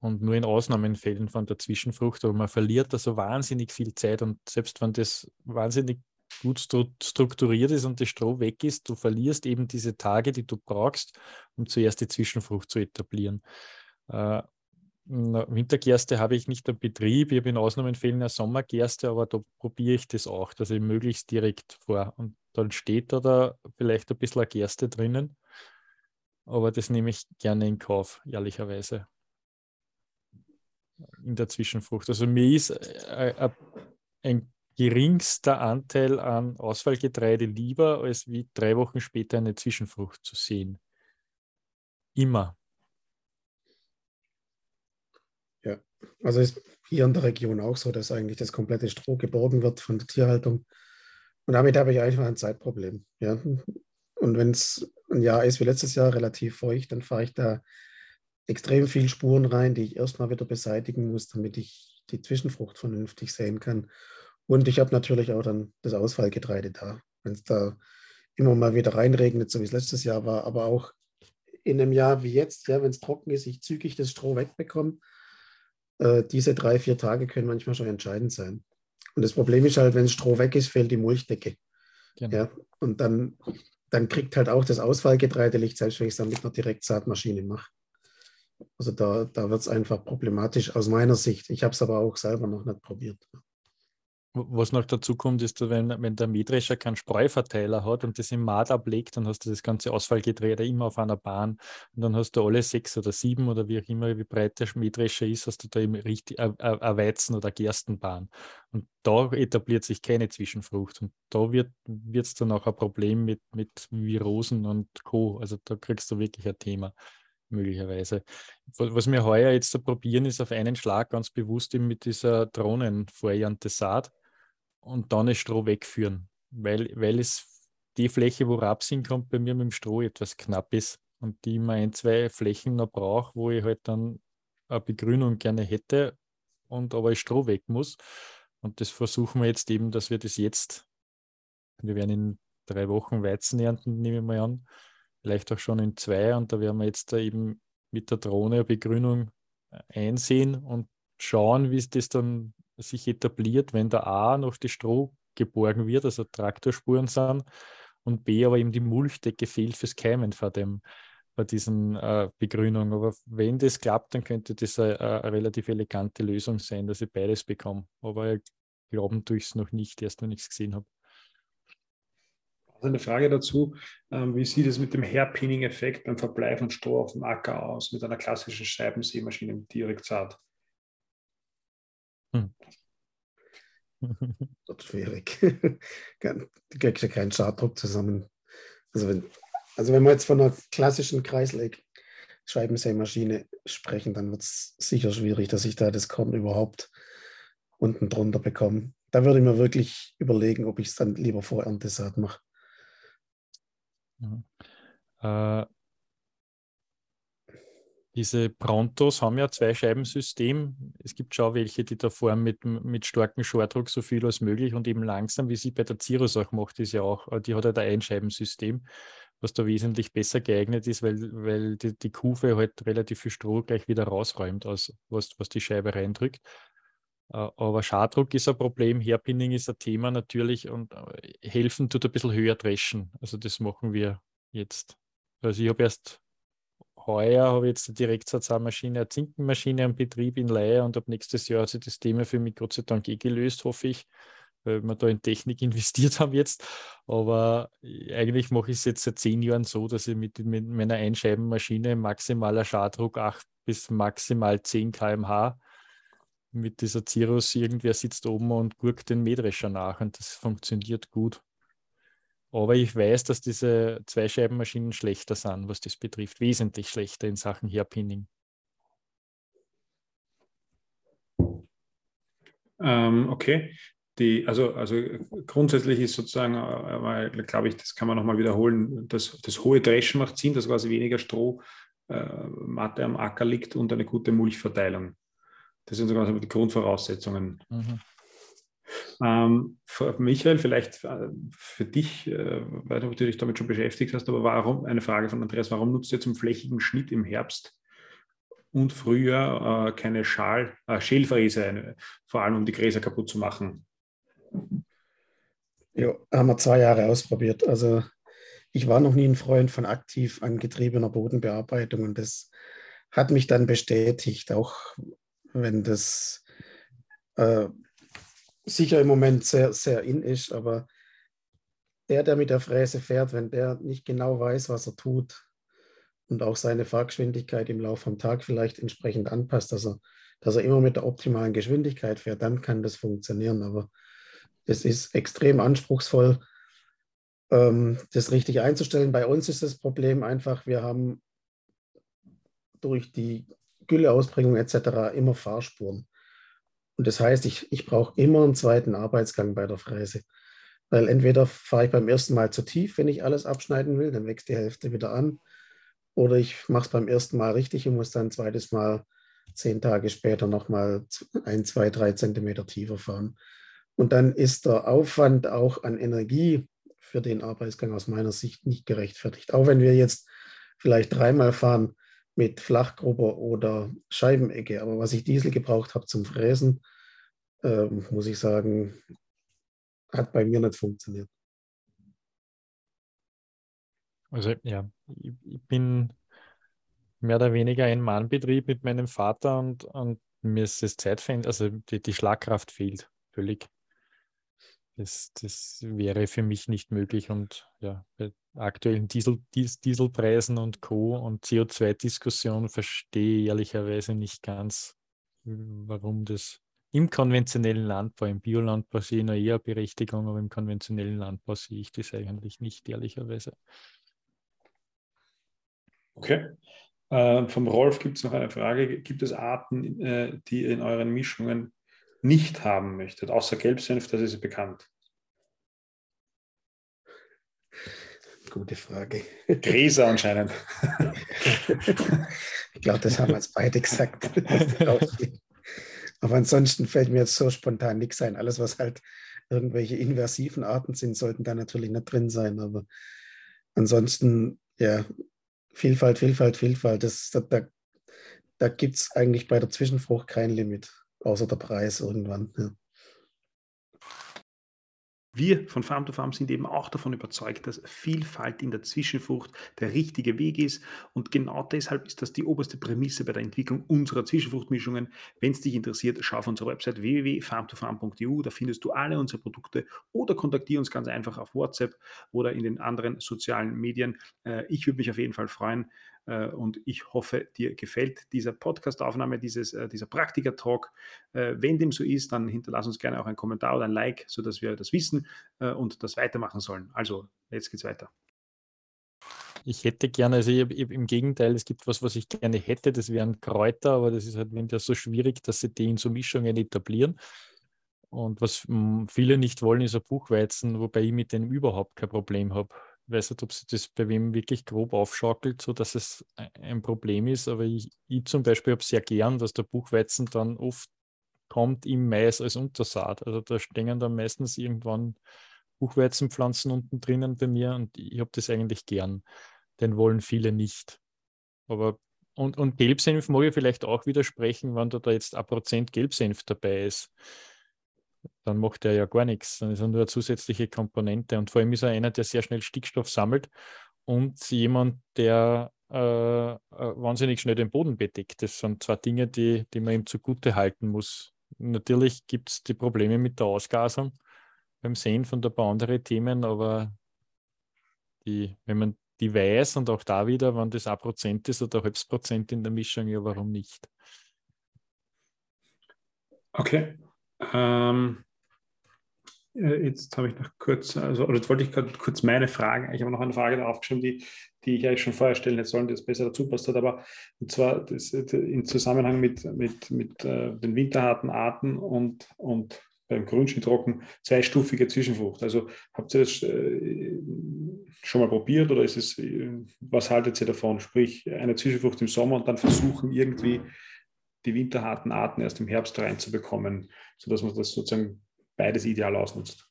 Speaker 3: Und nur in Ausnahmefällen von der Zwischenfrucht, aber man verliert da so wahnsinnig viel Zeit und selbst wenn das wahnsinnig gut strukturiert ist und das Stroh weg ist, du verlierst eben diese Tage, die du brauchst, um zuerst die Zwischenfrucht zu etablieren. Äh, Wintergerste habe ich nicht im Betrieb. Ich habe in Ausnahmefällen eine Sommergerste, aber da probiere ich das auch, dass ich möglichst direkt vor. Und dann steht da, da vielleicht ein bisschen eine Gerste drinnen. Aber das nehme ich gerne in Kauf, ehrlicherweise. In der Zwischenfrucht. Also mir ist äh, äh, ein geringster Anteil an Ausfallgetreide lieber, als wie drei Wochen später eine Zwischenfrucht zu sehen. Immer.
Speaker 4: Ja, also ist hier in der Region auch so, dass eigentlich das komplette Stroh geborgen wird von der Tierhaltung Und damit habe ich einfach ein Zeitproblem. Ja. Und wenn es ein Jahr ist wie letztes Jahr, relativ feucht, dann fahre ich da extrem viel Spuren rein, die ich erstmal wieder beseitigen muss, damit ich die Zwischenfrucht vernünftig sehen kann. Und ich habe natürlich auch dann das Ausfallgetreide da. Wenn es da immer mal wieder reinregnet, so wie es letztes Jahr war, aber auch in einem Jahr wie jetzt, ja, wenn es trocken ist, ich zügig das Stroh wegbekomme, äh, diese drei, vier Tage können manchmal schon entscheidend sein. Und das Problem ist halt, wenn Stroh weg ist, fehlt die Mulchdecke. Genau. Ja, und dann, dann kriegt halt auch das Ausfallgetreide Licht, selbst wenn ich es dann mit einer Direktsaatmaschine mache. Also da, da wird es einfach problematisch aus meiner Sicht. Ich habe es aber auch selber noch nicht probiert.
Speaker 3: Was noch dazu kommt, ist, wenn, wenn der Mähdrescher keinen Spreuverteiler hat und das im Maat ablegt, dann hast du das ganze Ausfallgetreide immer auf einer Bahn und dann hast du alle sechs oder sieben oder wie auch immer, wie breit der Mähdrescher ist, hast du da eben richtig eine Weizen- oder Gerstenbahn. Und da etabliert sich keine Zwischenfrucht und da wird es dann auch ein Problem mit, mit Virosen und Co. Also da kriegst du wirklich ein Thema möglicherweise. Was wir heuer jetzt probieren, ist auf einen Schlag ganz bewusst eben mit dieser Drohnenvorjante Saat und dann das Stroh wegführen, weil, weil es die Fläche, wo Raps hinkommt, bei mir mit dem Stroh etwas knapp ist und die immer ein, zwei Flächen noch brauche, wo ich halt dann eine Begrünung gerne hätte und aber das Stroh weg muss. Und das versuchen wir jetzt eben, dass wir das jetzt, wir werden in drei Wochen Weizen ernten, nehme ich mal an, vielleicht auch schon in zwei und da werden wir jetzt da eben mit der Drohne eine Begrünung einsehen und schauen, wie es das dann sich etabliert, wenn da A noch die Stroh geborgen wird, also Traktorspuren sind, und B aber eben die Mulchdecke fehlt fürs Keimen vor dem, bei diesen äh, Begrünung. Aber wenn das klappt, dann könnte das eine, eine, relativ elegante Lösung sein, dass ich beides bekomme. Aber glauben tue ich es noch nicht, erst wenn ich es gesehen habe.
Speaker 2: Also eine Frage dazu, ähm, wie sieht es mit dem Hairpinning-Effekt beim Verbleib von Stroh auf dem Acker aus, mit einer klassischen Scheibensämaschine mit Direktsaat?
Speaker 4: Hm. Das ist schwierig. du kriegst ja keinen Schaddruck zusammen. Also wenn, also wenn wir jetzt von einer klassischen Kreisleg-Scheibensämaschine sprechen, dann wird es sicher schwierig, dass ich da das Korn überhaupt unten drunter bekomme. Da würde ich mir wirklich überlegen, ob ich es dann lieber vor Erntesaat mache.
Speaker 3: Mhm. Äh, diese Prontos haben ja zwei Scheibensystem. Es gibt schon welche, die da fahren mit, mit starkem Shortdruck so viel als möglich und eben langsam, wie sie bei der Cirrus auch macht, ist ja auch, äh, die hat halt ein Einscheibensystem, was da wesentlich besser geeignet ist, weil, weil die, die Kufe halt relativ viel Stroh gleich wieder rausräumt, aus, was, was die Scheibe reindrückt. Äh, aber Schadruck ist ein Problem, Hairpinning ist ein Thema natürlich und äh, helfen tut ein bisschen höher dreschen. Also das machen wir jetzt. Also ich habe erst heuer habe ich jetzt eine Direktsatzmaschine, eine Zinkenmaschine am Betrieb in Leihe und ab nächstes Jahr hat sich das Thema für mich Gott sei Dank eh gelöst, hoffe ich, weil wir da in Technik investiert haben jetzt. Aber eigentlich mache ich es jetzt seit zehn Jahren so, dass ich mit, mit meiner Einscheibenmaschine maximaler Schadruck 8 bis maximal 10 km/h mit dieser Cirrus, irgendwer sitzt oben und gurkt den Mähdrescher nach und das funktioniert gut. Aber ich weiß, dass diese Zweischeibenmaschinen schlechter sind, was das betrifft, wesentlich schlechter in Sachen Hairpinning.
Speaker 2: Ähm, okay. Die, also, also grundsätzlich ist sozusagen, äh, glaube ich, das kann man nochmal wiederholen, das, das hohe Dreschen macht Sinn, dass quasi weniger Stroh äh, Matte am Acker liegt und eine gute Mulchverteilung. Das sind sogar die Grundvoraussetzungen. Mhm. Ähm, Michael, vielleicht äh, für dich, äh, weil du dich damit schon beschäftigt hast, aber warum, eine Frage von Andreas, warum nutzt ihr zum flächigen Schnitt im Herbst und Frühjahr äh, keine Schal, äh, Schälfräse, vor allem um die Gräser kaputt zu machen?
Speaker 4: Ja, haben wir zwei Jahre ausprobiert. Also ich war noch nie ein Freund von aktiv angetriebener Bodenbearbeitung und das hat mich dann bestätigt, auch wenn das äh, sicher im Moment sehr, sehr in ist, aber der, der mit der Fräse fährt, wenn der nicht genau weiß, was er tut und auch seine Fahrgeschwindigkeit im Laufe vom Tag vielleicht entsprechend anpasst, dass er, dass er immer mit der optimalen Geschwindigkeit fährt, dann kann das funktionieren. Aber es ist extrem anspruchsvoll, ähm, das richtig einzustellen. Bei uns ist das Problem einfach, wir haben durch die Gülleausbringung etc. immer Fahrspuren. Und das heißt, ich, ich brauche immer einen zweiten Arbeitsgang bei der Fräse. Weil entweder fahre ich beim ersten Mal zu tief, wenn ich alles abschneiden will, dann wächst die Hälfte wieder an. Oder ich mache es beim ersten Mal richtig und muss dann ein zweites Mal zehn Tage später nochmal ein, zwei, drei Zentimeter tiefer fahren. Und dann ist der Aufwand auch an Energie für den Arbeitsgang aus meiner Sicht nicht gerechtfertigt. Auch wenn wir jetzt vielleicht dreimal fahren mit Flachgrubber oder Scheibenecke. Aber was ich Diesel gebraucht habe zum Fräsen, äh, muss ich sagen, hat bei mir nicht funktioniert.
Speaker 3: Also ja, ich, ich bin mehr oder weniger ein Mannbetrieb mit meinem Vater und, und mir ist das Zeitfenster, also die, die Schlagkraft fehlt völlig. Das, das wäre für mich nicht möglich und ja, bei aktuellen Diesel, Dies, Dieselpreisen und Co. und CO2-Diskussion verstehe ich ehrlicherweise nicht ganz, warum das im konventionellen Landbau, im Biolandbau sehe ich noch eher Berechtigung, aber im konventionellen Landbau sehe ich das eigentlich nicht, ehrlicherweise.
Speaker 2: Okay. Äh, vom Rolf gibt es noch eine Frage. Gibt es Arten, äh, die in euren Mischungen nicht haben möchtet, außer Gelbsenf, das ist bekannt?
Speaker 4: Gute Frage.
Speaker 2: Gräser anscheinend.
Speaker 4: ich glaube, das haben wir jetzt beide gesagt. Aber ansonsten fällt mir jetzt so spontan nichts ein. Alles, was halt irgendwelche inversiven Arten sind, sollten da natürlich nicht drin sein. Aber ansonsten, ja, Vielfalt, Vielfalt, Vielfalt. Das, da da, da gibt es eigentlich bei der Zwischenfrucht kein Limit, außer der Preis irgendwann. Ja.
Speaker 2: Wir von Farm to Farm sind eben auch davon überzeugt, dass Vielfalt in der Zwischenfrucht der richtige Weg ist. Und genau deshalb ist das die oberste Prämisse bei der Entwicklung unserer Zwischenfruchtmischungen. Wenn es dich interessiert, schau auf unsere Website www.farmtofarm.eu. Da findest du alle unsere Produkte oder kontaktiere uns ganz einfach auf WhatsApp oder in den anderen sozialen Medien. Äh, ich würde mich auf jeden Fall freuen, und ich hoffe, dir gefällt diese Podcast-Aufnahme, dieses, äh, dieser Praktiker-Talk. Äh, wenn dem so ist, dann hinterlass uns gerne auch einen Kommentar oder ein Like, sodass wir das wissen und das weitermachen sollen. Also, jetzt geht's weiter.
Speaker 3: Ich hätte gerne, also ich, ich, im Gegenteil, es gibt was, was ich gerne hätte, das wären Kräuter, aber das ist halt wenn so schwierig, dass sie die in so Mischungen etablieren. Und was viele nicht wollen, ist ein Buchweizen, wobei ich mit dem überhaupt kein Problem habe weiß nicht, ob sich das bei wem wirklich grob aufschaukelt, so dass es ein Problem ist, aber ich, ich zum Beispiel habe sehr gern, dass der Buchweizen dann oft kommt im Mais als Untersaat. Also da stehen dann meistens irgendwann Buchweizenpflanzen unten drinnen bei mir und ich habe das eigentlich gern. Den wollen viele nicht. Aber und, und Gelbsenf mag ich vielleicht auch widersprechen, wenn da, da jetzt ein Prozent Gelbsenf dabei ist dann macht er ja gar nichts. Dann ist er nur eine zusätzliche Komponente. Und vor allem ist er einer, der sehr schnell Stickstoff sammelt und jemand, der äh, äh, wahnsinnig schnell den Boden bedeckt. Das sind zwei Dinge, die, die man ihm zugute halten muss. Natürlich gibt es die Probleme mit der Ausgasung beim Sehen von ein paar anderen Themen, aber die, wenn man die weiß und auch da wieder, wenn das ein Prozent ist oder ein halbes Prozent in der Mischung, ja, warum nicht?
Speaker 2: Okay. Ähm, äh, jetzt habe ich noch kurz, also, oder jetzt wollte ich kurz meine Fragen, ich habe noch eine Frage aufgeschrieben, die, die ich eigentlich schon vorher stellen hätte sollen, die jetzt besser dazu passt hat, aber und zwar das, im Zusammenhang mit, mit, mit äh, den winterharten Arten und, und beim Grünschnittrocken zweistufige Zwischenfrucht. Also habt ihr das äh, schon mal probiert oder ist es, äh, was haltet ihr davon? Sprich, eine Zwischenfrucht im Sommer und dann versuchen irgendwie die winterharten Arten erst im Herbst reinzubekommen, sodass man das sozusagen beides ideal ausnutzt.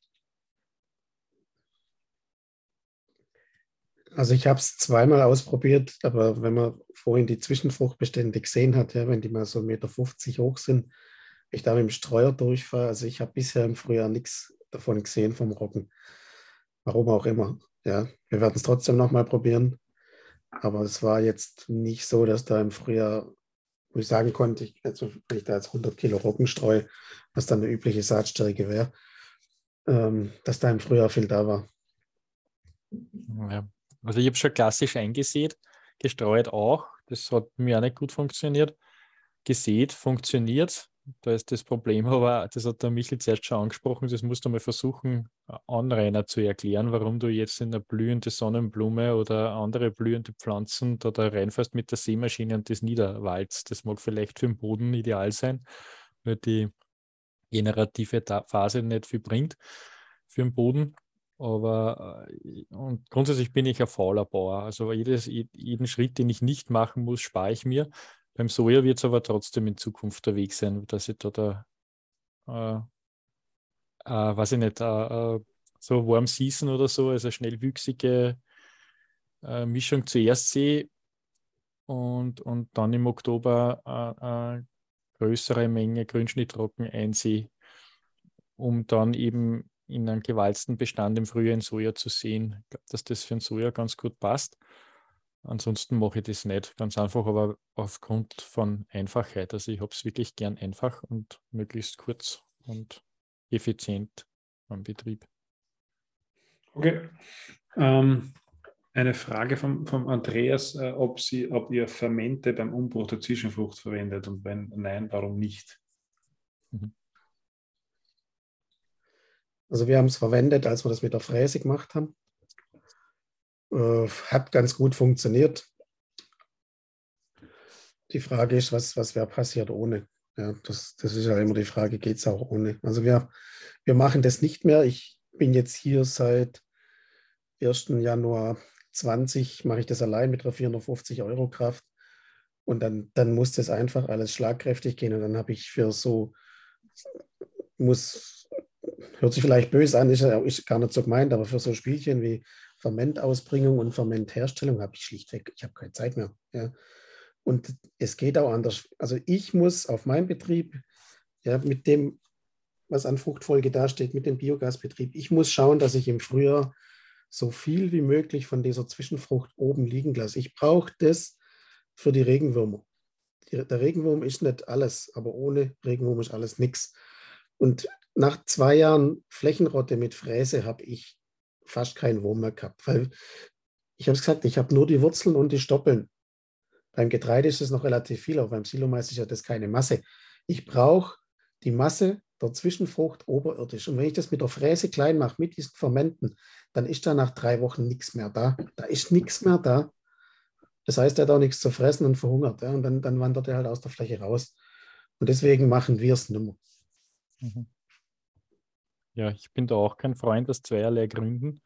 Speaker 4: Also ich habe es zweimal ausprobiert, aber wenn man vorhin die Zwischenfruchtbestände gesehen hat, ja, wenn die mal so 1,50 Meter hoch sind, ich da mit dem Streuer durchfahre, also ich habe bisher im Frühjahr nichts davon gesehen vom Roggen. Warum auch immer. Ja, wir werden es trotzdem nochmal probieren. Aber es war jetzt nicht so, dass da im Frühjahr wo ich sagen konnte, ich, also wenn ich da jetzt 100 Kilo Roggen streue, was dann eine übliche Saatstärke wäre, ähm, dass da im Frühjahr viel da war.
Speaker 3: Ja. Also ich habe schon klassisch eingesät, gestreut auch. Das hat mir auch nicht gut funktioniert. Gesät funktioniert, da ist das Problem, aber das hat der Michel zuerst schon angesprochen, das musst du mal versuchen, Anrainer zu erklären, warum du jetzt in eine blühende Sonnenblume oder andere blühende Pflanzen da, da reinfährst mit der Seemaschine und das niederwalzt. Das mag vielleicht für den Boden ideal sein, weil die generative Phase nicht viel bringt für den Boden. Aber äh, und grundsätzlich bin ich ein fauler Bauer. Also jedes, jeden Schritt, den ich nicht machen muss, spare ich mir. Beim Soja wird es aber trotzdem in Zukunft der Weg sein, dass ich da, da äh, äh, weiß ich nicht, äh, äh so Warm Season oder so, also schnellwüchsige äh, Mischung zuerst sehe und, und dann im Oktober eine äh, größere Menge Grünschnittrocken einsehe, um dann eben in einem gewalzten Bestand im Frühjahr in Soja zu sehen. Ich glaube, dass das für ein Soja ganz gut passt. Ansonsten mache ich das nicht ganz einfach, aber aufgrund von Einfachheit. Also ich habe es wirklich gern einfach und möglichst kurz und effizient am Betrieb.
Speaker 2: Okay. Ähm, eine Frage vom, vom Andreas, äh, ob, Sie, ob ihr Fermente beim Umbruch der Zwischenfrucht verwendet und wenn nein, warum nicht? Mhm.
Speaker 4: Also wir haben es verwendet, als wir das mit der Fräse gemacht haben. Äh, hat ganz gut funktioniert. Die Frage ist, was, was wäre passiert ohne? Ja, das, das ist ja immer die Frage, geht es auch ohne? Also wir, wir machen das nicht mehr. Ich bin jetzt hier seit 1. Januar 20, mache ich das allein mit einer 450 Euro Kraft. Und dann, dann muss das einfach alles schlagkräftig gehen. Und dann habe ich für so, muss hört sich vielleicht böse an, ist, ist gar nicht so gemeint, aber für so Spielchen wie Fermentausbringung und Fermentherstellung habe ich schlichtweg, ich habe keine Zeit mehr. Ja. Und es geht auch anders. Also ich muss auf meinem Betrieb, ja, mit dem, was an Fruchtfolge dasteht, mit dem Biogasbetrieb, ich muss schauen, dass ich im Frühjahr so viel wie möglich von dieser Zwischenfrucht oben liegen lasse. Ich brauche das für die Regenwürmer. Der Regenwurm ist nicht alles, aber ohne Regenwurm ist alles nichts. Und nach zwei Jahren Flächenrotte mit Fräse habe ich fast keinen Wurm mehr gehabt, weil ich habe es gesagt, ich habe nur die Wurzeln und die Stoppeln. Beim Getreide ist es noch relativ viel, aber beim Silomais ist ja das keine Masse. Ich brauche die Masse der Zwischenfrucht oberirdisch. Und wenn ich das mit der Fräse klein mache, mit diesen Fermenten, dann ist da nach drei Wochen nichts mehr da. Da ist nichts mehr da. Das heißt, er hat auch nichts zu fressen und verhungert. Ja? Und dann, dann wandert er halt aus der Fläche raus. Und deswegen machen wir es nimmer. Mhm.
Speaker 3: Ja, ich bin da auch kein Freund aus zweierlei Gründen.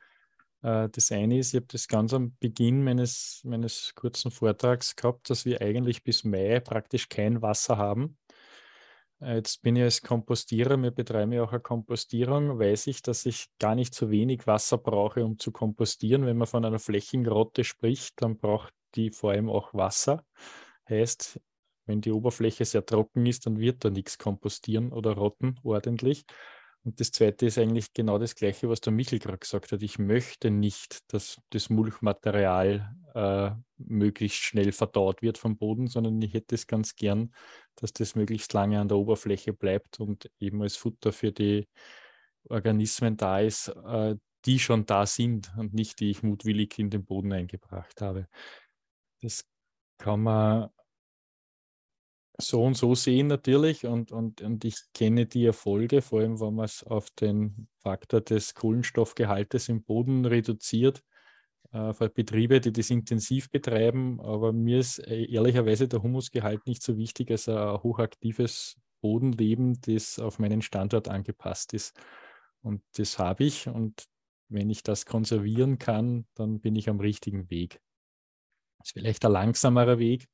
Speaker 3: Äh, das eine ist, ich habe das ganz am Beginn meines, meines kurzen Vortrags gehabt, dass wir eigentlich bis Mai praktisch kein Wasser haben. Äh, jetzt bin ich als Kompostierer, wir betreiben ja auch eine Kompostierung, weiß ich, dass ich gar nicht so wenig Wasser brauche, um zu kompostieren. Wenn man von einer Flächengrotte spricht, dann braucht die vor allem auch Wasser. Heißt, wenn die Oberfläche sehr trocken ist, dann wird da nichts kompostieren oder rotten ordentlich. Und das Zweite ist eigentlich genau das Gleiche, was der Michel gerade gesagt hat. Ich möchte nicht, dass das Mulchmaterial äh, möglichst schnell verdaut wird vom Boden, sondern ich hätte es ganz gern, dass das möglichst lange an der Oberfläche bleibt und eben als Futter für die Organismen da ist, äh, die schon da sind und nicht die ich mutwillig in den Boden eingebracht habe. Das kann man so und so sehen natürlich und, und, und ich kenne die Erfolge, vor allem wenn man es auf den Faktor des Kohlenstoffgehaltes im Boden reduziert, äh, für Betriebe, die das intensiv betreiben. Aber mir ist äh, ehrlicherweise der Humusgehalt nicht so wichtig als ein hochaktives Bodenleben, das auf meinen Standort angepasst ist. Und das habe ich und wenn ich das konservieren kann, dann bin ich am richtigen Weg. Das ist vielleicht ein langsamerer Weg,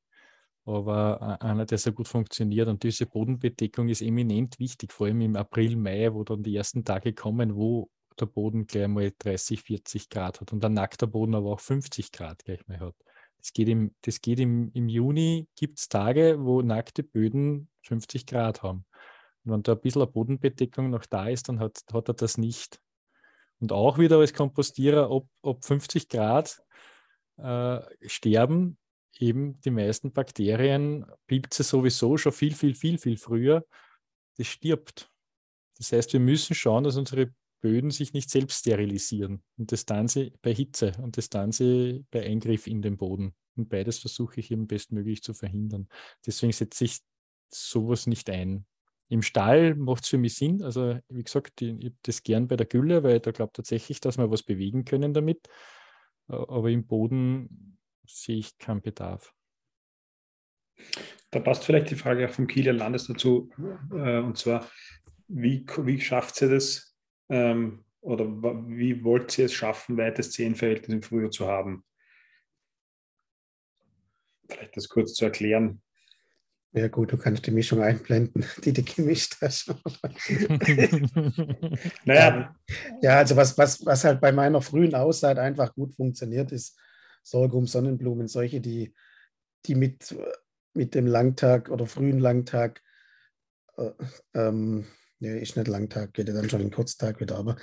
Speaker 3: aber einer, der sehr gut funktioniert. Und diese Bodenbedeckung ist eminent wichtig, vor allem im April, Mai, wo dann die ersten Tage kommen, wo der Boden gleich mal 30, 40 Grad hat und der nackter Boden aber auch 50 Grad gleich mal hat. Das geht im, das geht im, im Juni, gibt es Tage, wo nackte Böden 50 Grad haben. Und wenn da ein bisschen eine Bodenbedeckung noch da ist, dann hat, hat er das nicht. Und auch wieder als Kompostierer, ob, ob 50 Grad äh, sterben, eben die meisten Bakterien, Pilze sowieso schon viel, viel, viel, viel früher, das stirbt. Das heißt, wir müssen schauen, dass unsere Böden sich nicht selbst sterilisieren. Und das tun sie bei Hitze und das tun sie bei Eingriff in den Boden. Und beides versuche ich eben bestmöglich zu verhindern. Deswegen setze ich sowas nicht ein. Im Stall macht es für mich Sinn. Also, wie gesagt, ich, ich habe das gern bei der Gülle, weil da glaube tatsächlich, dass wir was bewegen können damit. Aber im Boden sehe ich keinen Bedarf.
Speaker 2: Da passt vielleicht die Frage auch vom Kieler Landes dazu. Äh, und zwar, wie, wie schafft sie das, ähm, oder wie wollt ihr es schaffen, weites Zehenverhältnis im Frühjahr zu haben? Vielleicht das kurz zu erklären.
Speaker 4: Ja gut, du kannst die Mischung einblenden, die du gemischt hast. naja. Ja, also was, was, was halt bei meiner frühen Aussaat einfach gut funktioniert, ist Sorghum, Sonnenblumen, solche, die, die mit, mit dem Langtag oder frühen Langtag, äh, ähm, ja, ist nicht Langtag, geht ja dann schon in Kurztag wieder, aber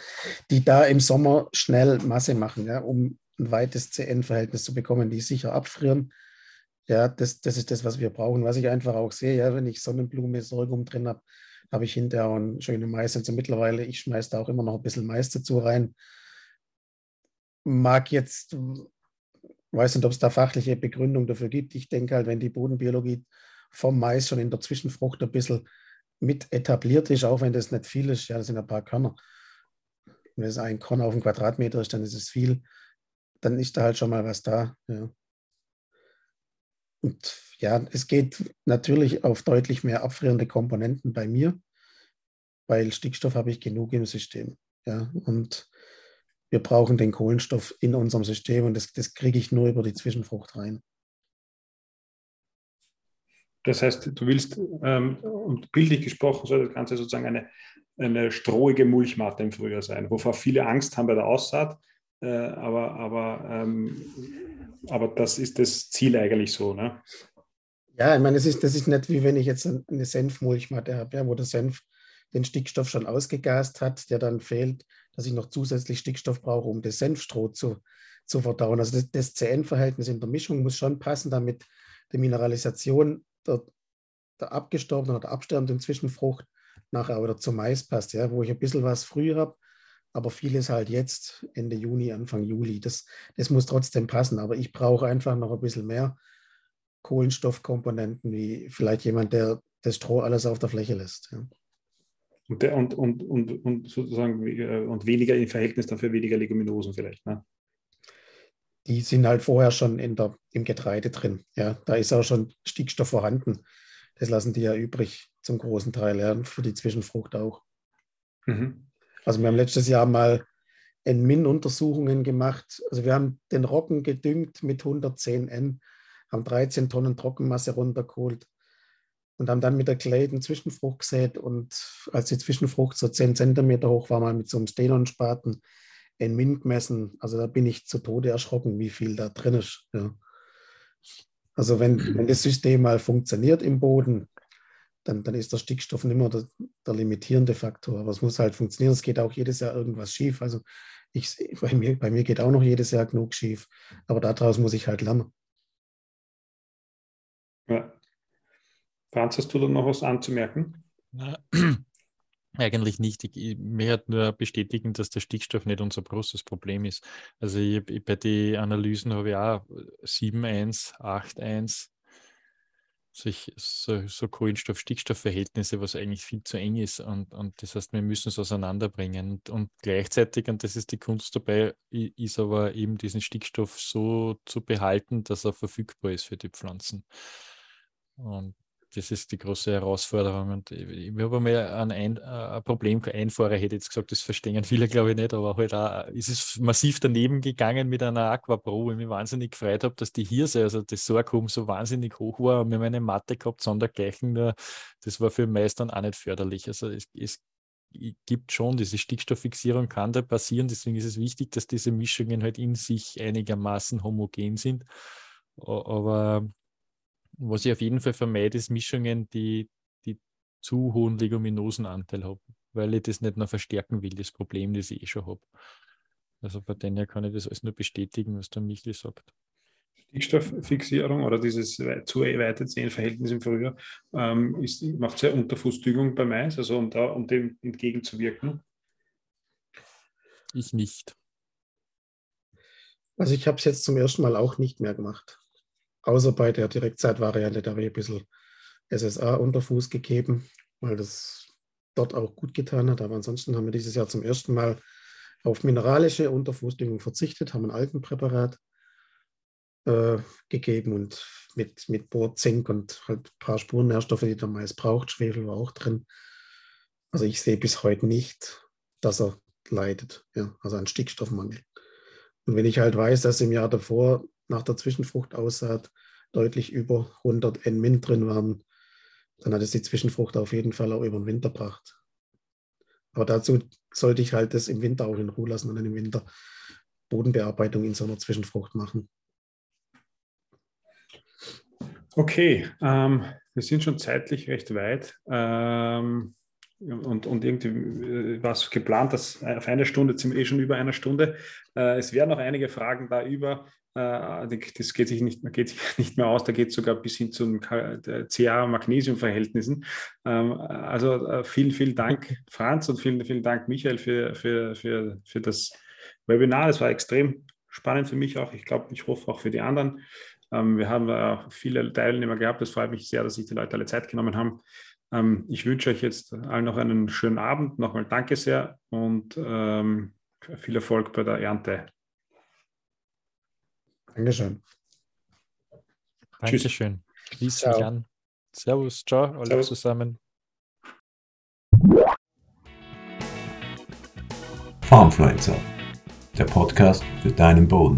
Speaker 4: die da im Sommer schnell Masse machen, ja, um ein weites CN-Verhältnis zu bekommen, die sicher abfrieren ja, das, das ist das, was wir brauchen. Was ich einfach auch sehe, ja, wenn ich Sonnenblume, Sorghum drin habe, habe ich hinterher auch eine schöne Mais. Also mittlerweile, ich schmeiße da auch immer noch ein bisschen Mais dazu rein. Mag jetzt, weiß nicht, ob es da fachliche Begründung dafür gibt. Ich denke halt, wenn die Bodenbiologie vom Mais schon in der Zwischenfrucht ein bisschen mit etabliert ist, auch wenn das nicht viel ist, ja, das sind ein paar Körner. Wenn es ein Korn auf einen Quadratmeter ist, dann ist es viel. Dann ist da halt schon mal was da. Ja. Und ja, es geht natürlich auf deutlich mehr abfrierende Komponenten bei mir, weil Stickstoff habe ich genug im System. Ja, und wir brauchen den Kohlenstoff in unserem System und das, das kriege ich nur über die Zwischenfrucht rein.
Speaker 2: Das heißt, du willst, ähm, und bildlich gesprochen, soll das Ganze sozusagen eine, eine strohige Mulchmatte im Frühjahr sein, wovor viele Angst haben bei der Aussaat. Äh, aber, aber ähm, aber das ist das Ziel eigentlich so, ne?
Speaker 4: Ja, ich meine, das ist, das ist nicht wie wenn ich jetzt eine Senfmulchmatte habe, ja, wo der Senf den Stickstoff schon ausgegast hat, der dann fehlt, dass ich noch zusätzlich Stickstoff brauche, um das Senfstroh zu, zu verdauen. Also das, das CN-Verhältnis in der Mischung muss schon passen, damit die Mineralisation der, der abgestorbenen oder absterbenden Zwischenfrucht nachher wieder zum Mais passt, ja, wo ich ein bisschen was früh habe aber vieles halt jetzt, Ende Juni, Anfang Juli. Das, das muss trotzdem passen, aber ich brauche einfach noch ein bisschen mehr Kohlenstoffkomponenten, wie vielleicht jemand, der das Stroh alles auf der Fläche lässt. Ja.
Speaker 2: Und, der, und, und, und, und sozusagen äh, und weniger im Verhältnis dafür weniger Leguminosen vielleicht. Ne?
Speaker 4: Die sind halt vorher schon in der, im Getreide drin. Ja, da ist auch schon Stickstoff vorhanden. Das lassen die ja übrig zum großen Teil, ja, für die Zwischenfrucht auch. Mhm. Also wir haben letztes Jahr mal N-Min-Untersuchungen gemacht. Also wir haben den Roggen gedüngt mit 110 N, haben 13 Tonnen Trockenmasse runtergeholt und haben dann mit der Claden Zwischenfrucht gesät. Und als die Zwischenfrucht so 10 Zentimeter hoch war, mal mit so einem Stenon-Spaten N-Min gemessen. Also da bin ich zu Tode erschrocken, wie viel da drin ist. Ja. Also wenn, wenn das System mal funktioniert im Boden, dann, dann ist der Stickstoff nicht mehr der, der, limitierende Faktor. Aber es muss halt funktionieren. Es geht auch jedes Jahr irgendwas schief. Also ich, bei, mir, bei mir geht auch noch jedes Jahr genug schief. Aber daraus muss ich halt lernen.
Speaker 2: Ja. Franz, hast du da noch was anzumerken?
Speaker 3: Na, eigentlich nicht. Ich, mir hat nur bestätigen, dass der Stickstoff nicht unser großes Problem ist. Also ich, ich, bei den Analysen habe ich auch 7.1, 8.1 solch, so, so Kohlenstoff-Stickstoff-Verhältnisse, was eigentlich viel zu eng ist. Und, und das heißt, wir müssen es auseinanderbringen. Und, und gleichzeitig, und das ist die Kunst dabei, ist aber eben diesen Stickstoff so zu behalten, dass er verfügbar ist für die Pflanzen. Und das ist die große Herausforderung. Und ich, ich habe einmal ein, ein, ein Problem, Einfahrer hätte jetzt gesagt, das verstehen viele, glaube ich, nicht, aber halt auch, ist es massiv daneben gegangen mit einer Aquapro, wo ich mich wahnsinnig gefreut habe, dass die Hirse, also das Sorghum so wahnsinnig hoch war und wir haben eine Matte gehabt, sondergleichen, das war für Meistern auch nicht förderlich. Also es, es gibt schon, diese Stickstofffixierung kann da passieren, deswegen ist es wichtig, dass diese Mischungen halt in sich einigermaßen homogen sind. Aber was ich auf jeden Fall vermeide, ist Mischungen, die, die zu hohen Leguminosenanteil haben, weil ich das nicht noch verstärken will, das Problem, das ich eh schon habe. Also bei denen kann ich das alles nur bestätigen, was der Michel sagt.
Speaker 2: Stickstofffixierung oder dieses zu weite Zehenverhältnis im Frühjahr ähm, ist, macht ja Unterfußdüngung bei Mais, also um, da, um dem entgegenzuwirken?
Speaker 3: Ich nicht.
Speaker 4: Also ich habe es jetzt zum ersten Mal auch nicht mehr gemacht außer bei der Direktzeitvariante, da habe ich ein bisschen SSA unter Fuß gegeben, weil das dort auch gut getan hat. Aber ansonsten haben wir dieses Jahr zum ersten Mal auf mineralische Unterfußdüngung verzichtet, haben ein Algenpräparat äh, gegeben und mit, mit Bohr, Zink und halt ein paar Spurennährstoffe, die der Mais braucht. Schwefel war auch drin. Also ich sehe bis heute nicht, dass er leidet, ja, also an Stickstoffmangel. Und wenn ich halt weiß, dass im Jahr davor nach der Zwischenfruchtaussaat deutlich über 100 N-Min drin waren, dann hat es die Zwischenfrucht auf jeden Fall auch über den Winter gebracht. Aber dazu sollte ich halt das im Winter auch in Ruhe lassen und dann im Winter Bodenbearbeitung in so einer Zwischenfrucht machen.
Speaker 2: Okay, ähm, wir sind schon zeitlich recht weit. Ähm, und, und irgendwie äh, war es geplant, dass auf eine Stunde, wir eh schon über einer Stunde. Äh, es werden noch einige Fragen da über. Äh, das geht sich nicht, geht sich nicht mehr aus, da geht es sogar bis hin zu den Ca-Magnesium-Verhältnissen. Ähm, also äh, vielen, vielen Dank, Franz, und vielen, vielen Dank, Michael, für, für, für, für das Webinar. Das war extrem spannend für mich auch. Ich glaube, ich hoffe auch für die anderen. Ähm, wir haben auch viele Teilnehmer gehabt. Es freut mich sehr, dass sich die Leute alle Zeit genommen haben. Ähm, ich wünsche euch jetzt allen noch einen schönen Abend. Nochmal danke sehr und viel Erfolg bei der Ernte.
Speaker 4: Dankeschön.
Speaker 3: Dankeschön. Schließ mich an. Servus, ciao, alle Servus. zusammen.
Speaker 1: Farmfluencer, der Podcast für deinen Boden.